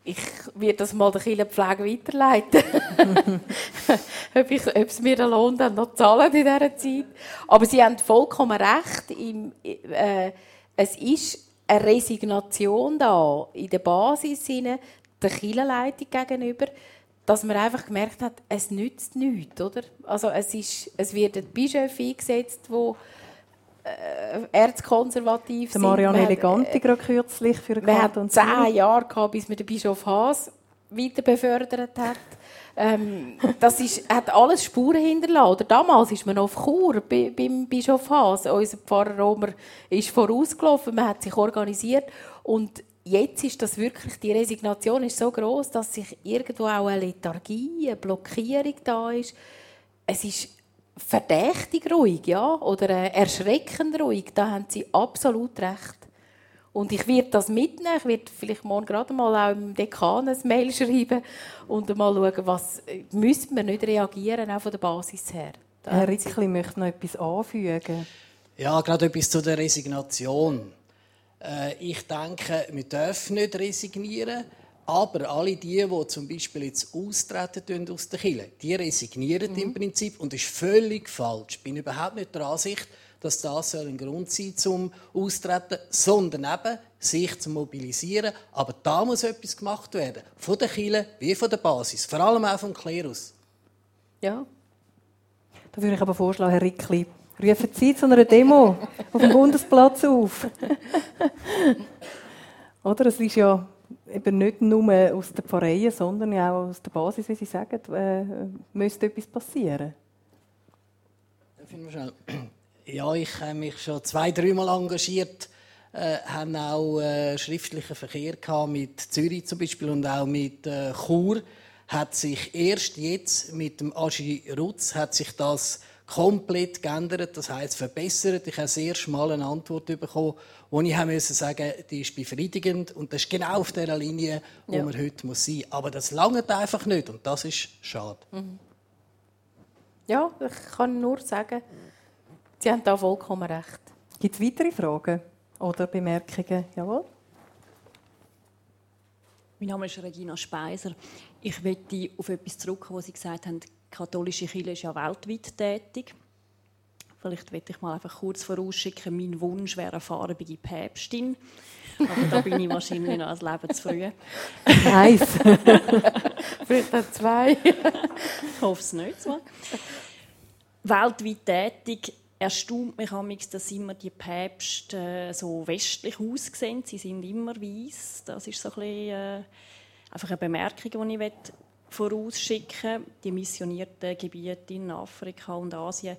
Ich werde das mal der Kirchenpflege weiterleiten. ob, ich, ob es mir den Lohn dann noch zahlen in dieser Zeit. Aber Sie haben vollkommen recht. Im, äh, es ist eine Resignation da in der Basis der Kirchenleitung gegenüber, dass man einfach gemerkt hat, es nützt nichts, oder? Also es, ist, es wird ein Bischof eingesetzt, äh, erzkonservativ der Marianne Eleganti gerade kürzlich für Wir hatten zehn Jahre, gehabt, bis man den Bischof Haas weiter befördert hat. Ähm, das ist, hat alles Spuren hinterlassen. Oder damals ist man auf Chur bei, beim Bischof Haas. Unser Pfarrer Romer ist vorausgelaufen, man hat sich organisiert. Und jetzt ist das wirklich, die Resignation ist so groß, dass sich irgendwo auch eine Lethargie, eine Blockierung da ist. Es ist verdächtig ruhig, ja, oder erschreckend ruhig. Da haben Sie absolut recht. Und ich werde das mitnehmen. Ich werde vielleicht morgen gerade mal auch im Dekan ein Mail schreiben und mal schauen, was müssen wir nicht reagieren, auch von der Basis her. Herr Rickli möchte noch etwas anfügen. Ja, gerade etwas zu der Resignation. Äh, ich denke, wir dürfen nicht resignieren. Aber alle die, die zum Beispiel jetzt austreten aus der Kirche, die resignieren mhm. im Prinzip und das ist völlig falsch. Ich bin überhaupt nicht der Ansicht, dass das ein Grund sein zum Austreten, sondern eben sich zu mobilisieren. Aber da muss etwas gemacht werden, von der Kirche wie von der Basis, vor allem auch vom Klerus. Ja. Da würde ich aber vorschlagen, Herr Rickli, rufen Sie zu einer Demo auf dem Bundesplatz auf. Oder? Es ist ja eben nicht nur aus den Pfarreien, sondern auch aus der Basis, wie Sie sagen, äh, müsste etwas passieren. Ja, ich habe mich schon zwei, dreimal engagiert, äh, haben auch äh, schriftlichen Verkehr gehabt mit Zürich zum Beispiel und auch mit äh, Chur. Hat sich erst jetzt mit dem Agi Rutz hat sich das komplett geändert, das heißt verbessert. Ich habe sehr schmal eine Antwort bekommen, wo ich sagen, die ist befriedigend und das ist genau auf der Linie, wo ja. man heute muss sein. Aber das langt einfach nicht und das ist schade. Mhm. Ja, ich kann nur sagen, Sie haben da vollkommen recht. Gibt es weitere Fragen oder Bemerkungen? Jawohl. Mein Name ist Regina Speiser. Ich möchte auf etwas zurückkommen, was Sie gesagt haben, katholische Kirche ist ja weltweit tätig. Vielleicht möchte ich mal einfach kurz vorausschicken, mein Wunsch wäre eine farbige Päpstin. Aber da bin ich wahrscheinlich noch als Leben zu früh. Eins. Vielleicht auch zwei. ich hoffe es nicht so. Weltweit tätig erstaunt mich amigs, dass immer die Päpste äh, so westlich aussehen. Sie sind immer weiß. Das ist so ein bisschen, äh, einfach eine Bemerkung, die ich vorausschicken Die missionierten Gebiete in Afrika und Asien.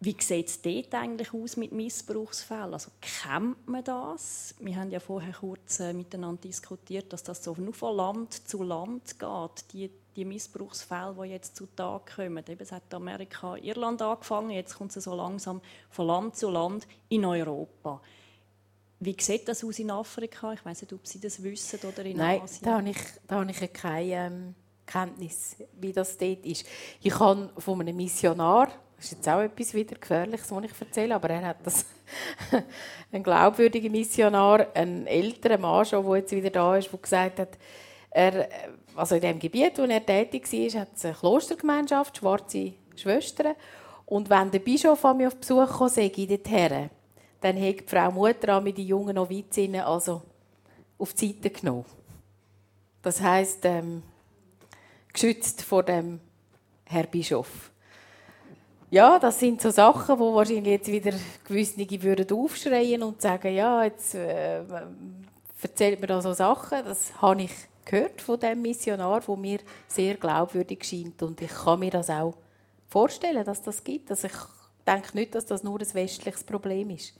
Wie sieht es dort eigentlich aus mit Missbrauchsfällen? Also kennt man das? Wir haben ja vorher kurz äh, miteinander diskutiert, dass das so nur von Land zu Land geht, die, die Missbrauchsfälle, die jetzt zutage kommen. Eben, es hat Amerika, Irland angefangen, jetzt kommt es so langsam von Land zu Land in Europa. Wie sieht das aus in Afrika? Ich weiß nicht, ob Sie das wissen oder in Nein, Asien. da habe ich, da habe ich keine ähm, Kenntnis, wie das dort ist. Ich habe von einem Missionar das ist jetzt auch etwas wieder Gefährliches, was ich erzähle, aber er hat das ein glaubwürdiger Missionar, ein älterer Mann schon, der jetzt wieder da ist, der gesagt hat, er, also in dem Gebiet, wo er tätig war, hat es eine Klostergemeinschaft, schwarze Schwestern. Und wenn der Bischof an mich auf Besuch kam, sage ich dorthin, dann hat die Frau Mutter mit den jungen Novizinnen also auf die Seite genommen. Das heisst, ähm, geschützt vor dem Herr Bischof. Ja, das sind so Sachen, wo wahrscheinlich jetzt wieder gewisse würden aufschreien und sagen, ja, jetzt äh, erzählt mir da so Sachen. Das habe ich gehört von dem Missionar, wo mir sehr glaubwürdig scheint und ich kann mir das auch vorstellen, dass das gibt. Also ich denke nicht, dass das nur ein westliches Problem ist,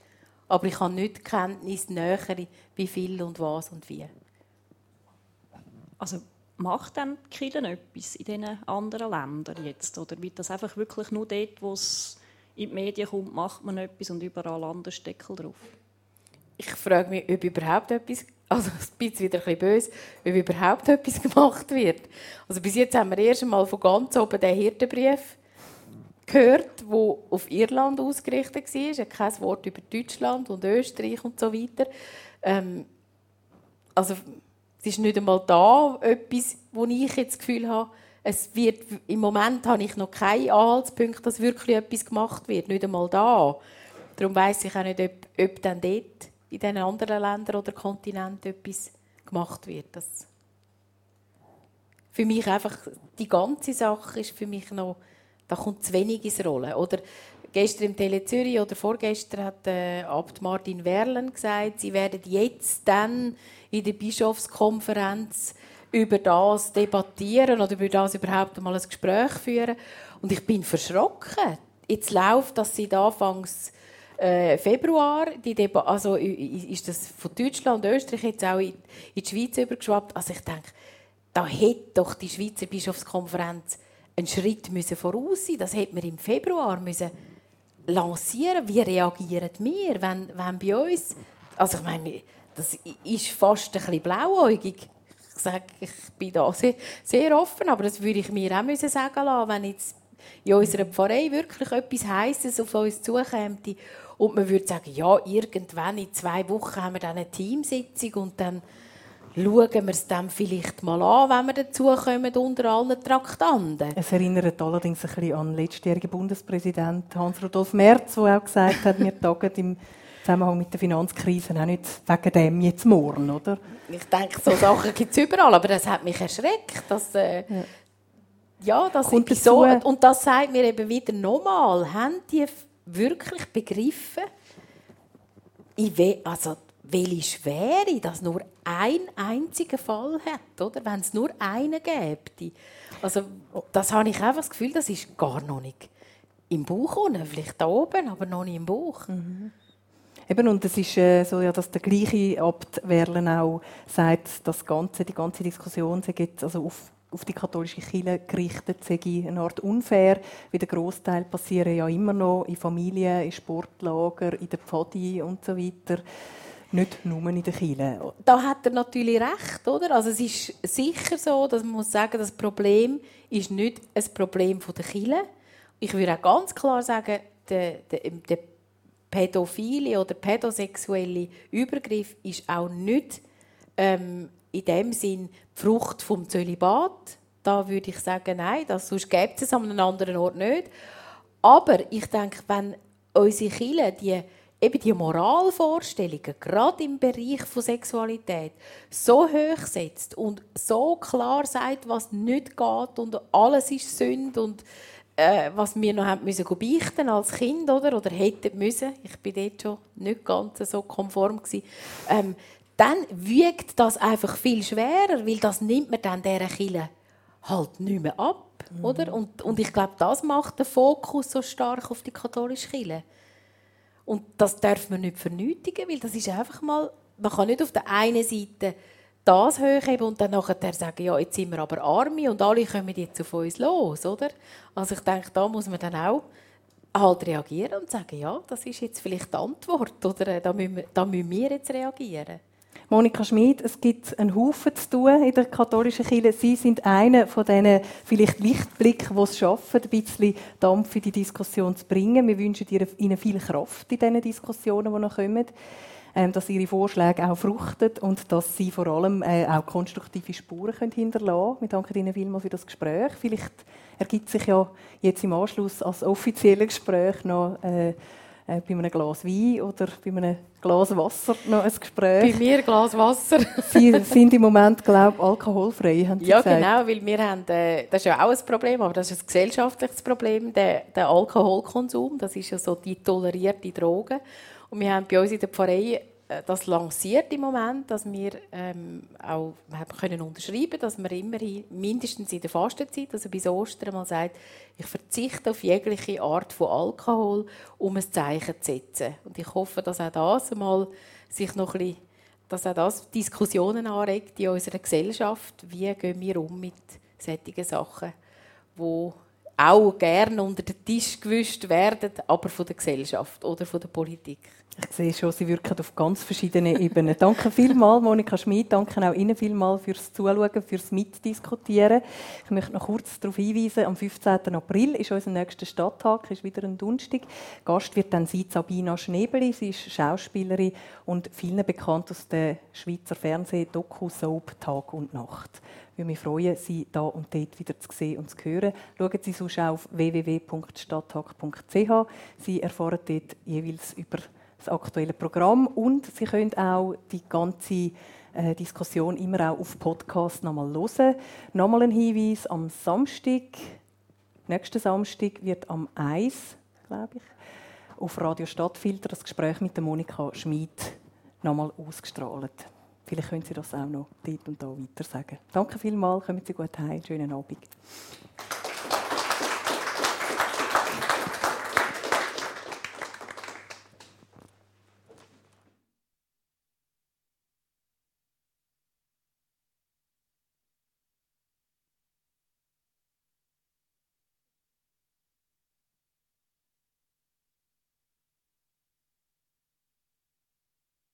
aber ich habe nicht Kenntnis nähere, wie viel und was und wie. Also macht dann die Kirche etwas in diesen anderen Ländern jetzt? Oder wird das einfach wirklich nur dort, wo es in die Medien kommt, macht man etwas und überall anders Deckel drauf? Ich frage mich, ob überhaupt etwas, also ein bisschen wieder ein bisschen böse, ob überhaupt etwas gemacht wird. Also bis jetzt haben wir erst einmal von ganz oben den Hirtenbrief gehört, der auf Irland ausgerichtet war. Kein Wort über Deutschland und Österreich und so weiter. Ähm, also es ist nicht einmal da etwas, wo ich jetzt das Gefühl habe, es wird, im Moment habe ich noch keinen Anhaltspunkt, dass wirklich etwas gemacht wird. Nicht einmal da. Darum weiß ich auch nicht, ob, ob dann dort in den anderen Ländern oder Kontinenten etwas gemacht wird. Das für mich einfach, die ganze Sache ist für mich noch, da kommt zu wenig ins Rollen. Oder gestern im Tele Zürich oder vorgestern hat äh, Abt Martin Werlen gesagt, sie werden jetzt dann in der Bischofskonferenz über das debattieren oder über das überhaupt mal ein Gespräch führen. Und ich bin verschrocken. Jetzt läuft das seit Anfangs äh, Februar. Die Deba also ist das von Deutschland Österreich jetzt auch in, in die Schweiz übergeschwappt. Also ich denke, da hätte doch die Schweizer Bischofskonferenz einen Schritt müssen voraus sein. Das hätte man im Februar müssen lancieren. Wie reagieren wir, wenn, wenn bei uns, also ich meine, das ist fast ein bisschen blauäugig. Ich sage, ich bin da sehr, sehr offen, aber das würde ich mir auch sagen lassen, wenn jetzt in unserer Pfarrei wirklich etwas Heißes auf uns zukäme und man würde sagen, ja, irgendwann in zwei Wochen haben wir dann eine Teamsitzung und dann schauen wir es dann vielleicht mal an, wenn wir dazukommen unter allen Traktanten. Es erinnert allerdings ein bisschen an den letztjährigen Bundespräsident Hans-Rudolf Merz, der auch gesagt hat, wir tagen im Zusammenhang mit der Finanzkrise auch nicht wegen dem jetzt morgen, oder? Ich denke, so Sachen gibt es überall, aber das hat mich erschreckt, dass... Äh, ja. ja, das Kommt so, und das sagt mir eben wieder nochmal, haben die wirklich begriffen, also welche Schwere das nur ein einziger Fall hat, oder? Wenn es nur einen gäbe. Also, das habe ich einfach das Gefühl, das ist gar noch nicht im Bauch unten, vielleicht da oben, aber noch nicht im Bauch. Mhm. Eben, und es ist äh, so, ja, dass der gleiche Abt Werlen auch sagt, dass ganze, die ganze Diskussion geht also auf auf die katholische Kirche gerichtet, sei eine Art unfair, wie der Großteil passieren ja immer noch in Familien, in Sportlager, in der Pfadi und so weiter. Nicht nur in der Kirche. Da hat er natürlich recht, oder? Also es ist sicher so, dass man muss sagen, das Problem ist nicht ein Problem der Kirche. Ich würde auch ganz klar sagen, der, der, der pädophile oder pädosexuelle Übergriff ist auch nicht ähm, in dem Sinn die Frucht vom Zölibat. Da würde ich sagen, nein, das, sonst gibt es an einem anderen Ort nicht. Aber ich denke, wenn unsere Kirche die, eben die Moralvorstellungen, gerade im Bereich von Sexualität, so hoch setzt und so klar sagt, was nicht geht und alles ist Sünde und äh, was wir noch haben müssen beichten als Kind oder oder hätten müssen ich bin dort schon nicht ganz so konform gewesen, ähm, dann wiegt das einfach viel schwerer, weil das nimmt man dann dieser Kille halt nicht mehr ab. Mhm. Oder? Und, und ich glaube, das macht den Fokus so stark auf die katholische Kirche. Und das darf man nicht vernötigen, weil das ist einfach mal, man kann nicht auf der einen Seite das hochheben und dann nachher sagen, ja, jetzt sind wir aber Arme und alle kommen jetzt auf uns los, oder? Also ich denke, da muss man dann auch halt reagieren und sagen, ja, das ist jetzt vielleicht die Antwort, oder da müssen wir, da müssen wir jetzt reagieren. Monika Schmid, es gibt einen Haufen zu tun in der katholischen Kirche. Sie sind einer von diesen vielleicht Lichtblicken, die es schaffen, ein bisschen Dampf in die Diskussion zu bringen. Wir wünschen Ihnen viel Kraft in diesen Diskussionen, die noch kommen. Ähm, dass Ihre Vorschläge auch fruchten und dass Sie vor allem äh, auch konstruktive Spuren hinterlassen können. Wir danken Ihnen vielmals für das Gespräch. Vielleicht ergibt sich ja jetzt im Anschluss als offizielles Gespräch noch äh, äh, bei einem Glas Wein oder bei einem Glas Wasser noch ein Gespräch. Bei mir ein Glas Wasser. Sie sind im Moment, glaube ich, alkoholfrei, haben Sie Ja, gesagt. genau, weil wir haben, äh, das ist ja auch ein Problem, aber das ist ein gesellschaftliches Problem, der, der Alkoholkonsum, das ist ja so die tolerierte Droge. Und wir haben bei uns in der Pfarrei das lanciert im Moment, dass wir ähm, auch haben können unterschreiben, dass man immerhin mindestens in der Fastenzeit, also bis Ostern mal sagt, ich verzichte auf jegliche Art von Alkohol, um ein Zeichen zu setzen. Und ich hoffe, dass auch das mal sich noch ein bisschen, dass auch das Diskussionen anregt in unserer Gesellschaft. Wie gehen wir um mit solchen Sachen, die auch gerne unter den Tisch gewischt werden, aber von der Gesellschaft oder von der Politik. Ich sehe schon, Sie wirken auf ganz verschiedenen Ebenen. danke vielmals, Monika Schmid. Danke auch Ihnen vielmals fürs Zuschauen, fürs Mitdiskutieren. Ich möchte noch kurz darauf hinweisen, am 15. April ist unser nächster Stadttag, ist wieder ein Donnerstag. Gast wird dann sein Sabina Schnebeli. Sie ist Schauspielerin und vielen bekannt aus der Schweizer Fernseh-Doku-Soap Tag und Nacht. Ich würde mich freuen, Sie da und dort wieder zu sehen und zu hören. Schauen Sie sonst auf www.stadttag.ch. Sie erfahren dort jeweils über das aktuelle Programm und Sie können auch die ganze äh, Diskussion immer auch auf Podcast nochmal hören. Nochmal ein Hinweis am Samstag, nächsten Samstag wird am 1, glaube ich, auf Radio Stadtfilter das Gespräch mit Monika Schmid nochmal ausgestrahlt. Vielleicht können Sie das auch noch dort und da weiter sagen. Danke vielmals, kommen Sie gut heim, schönen Abend.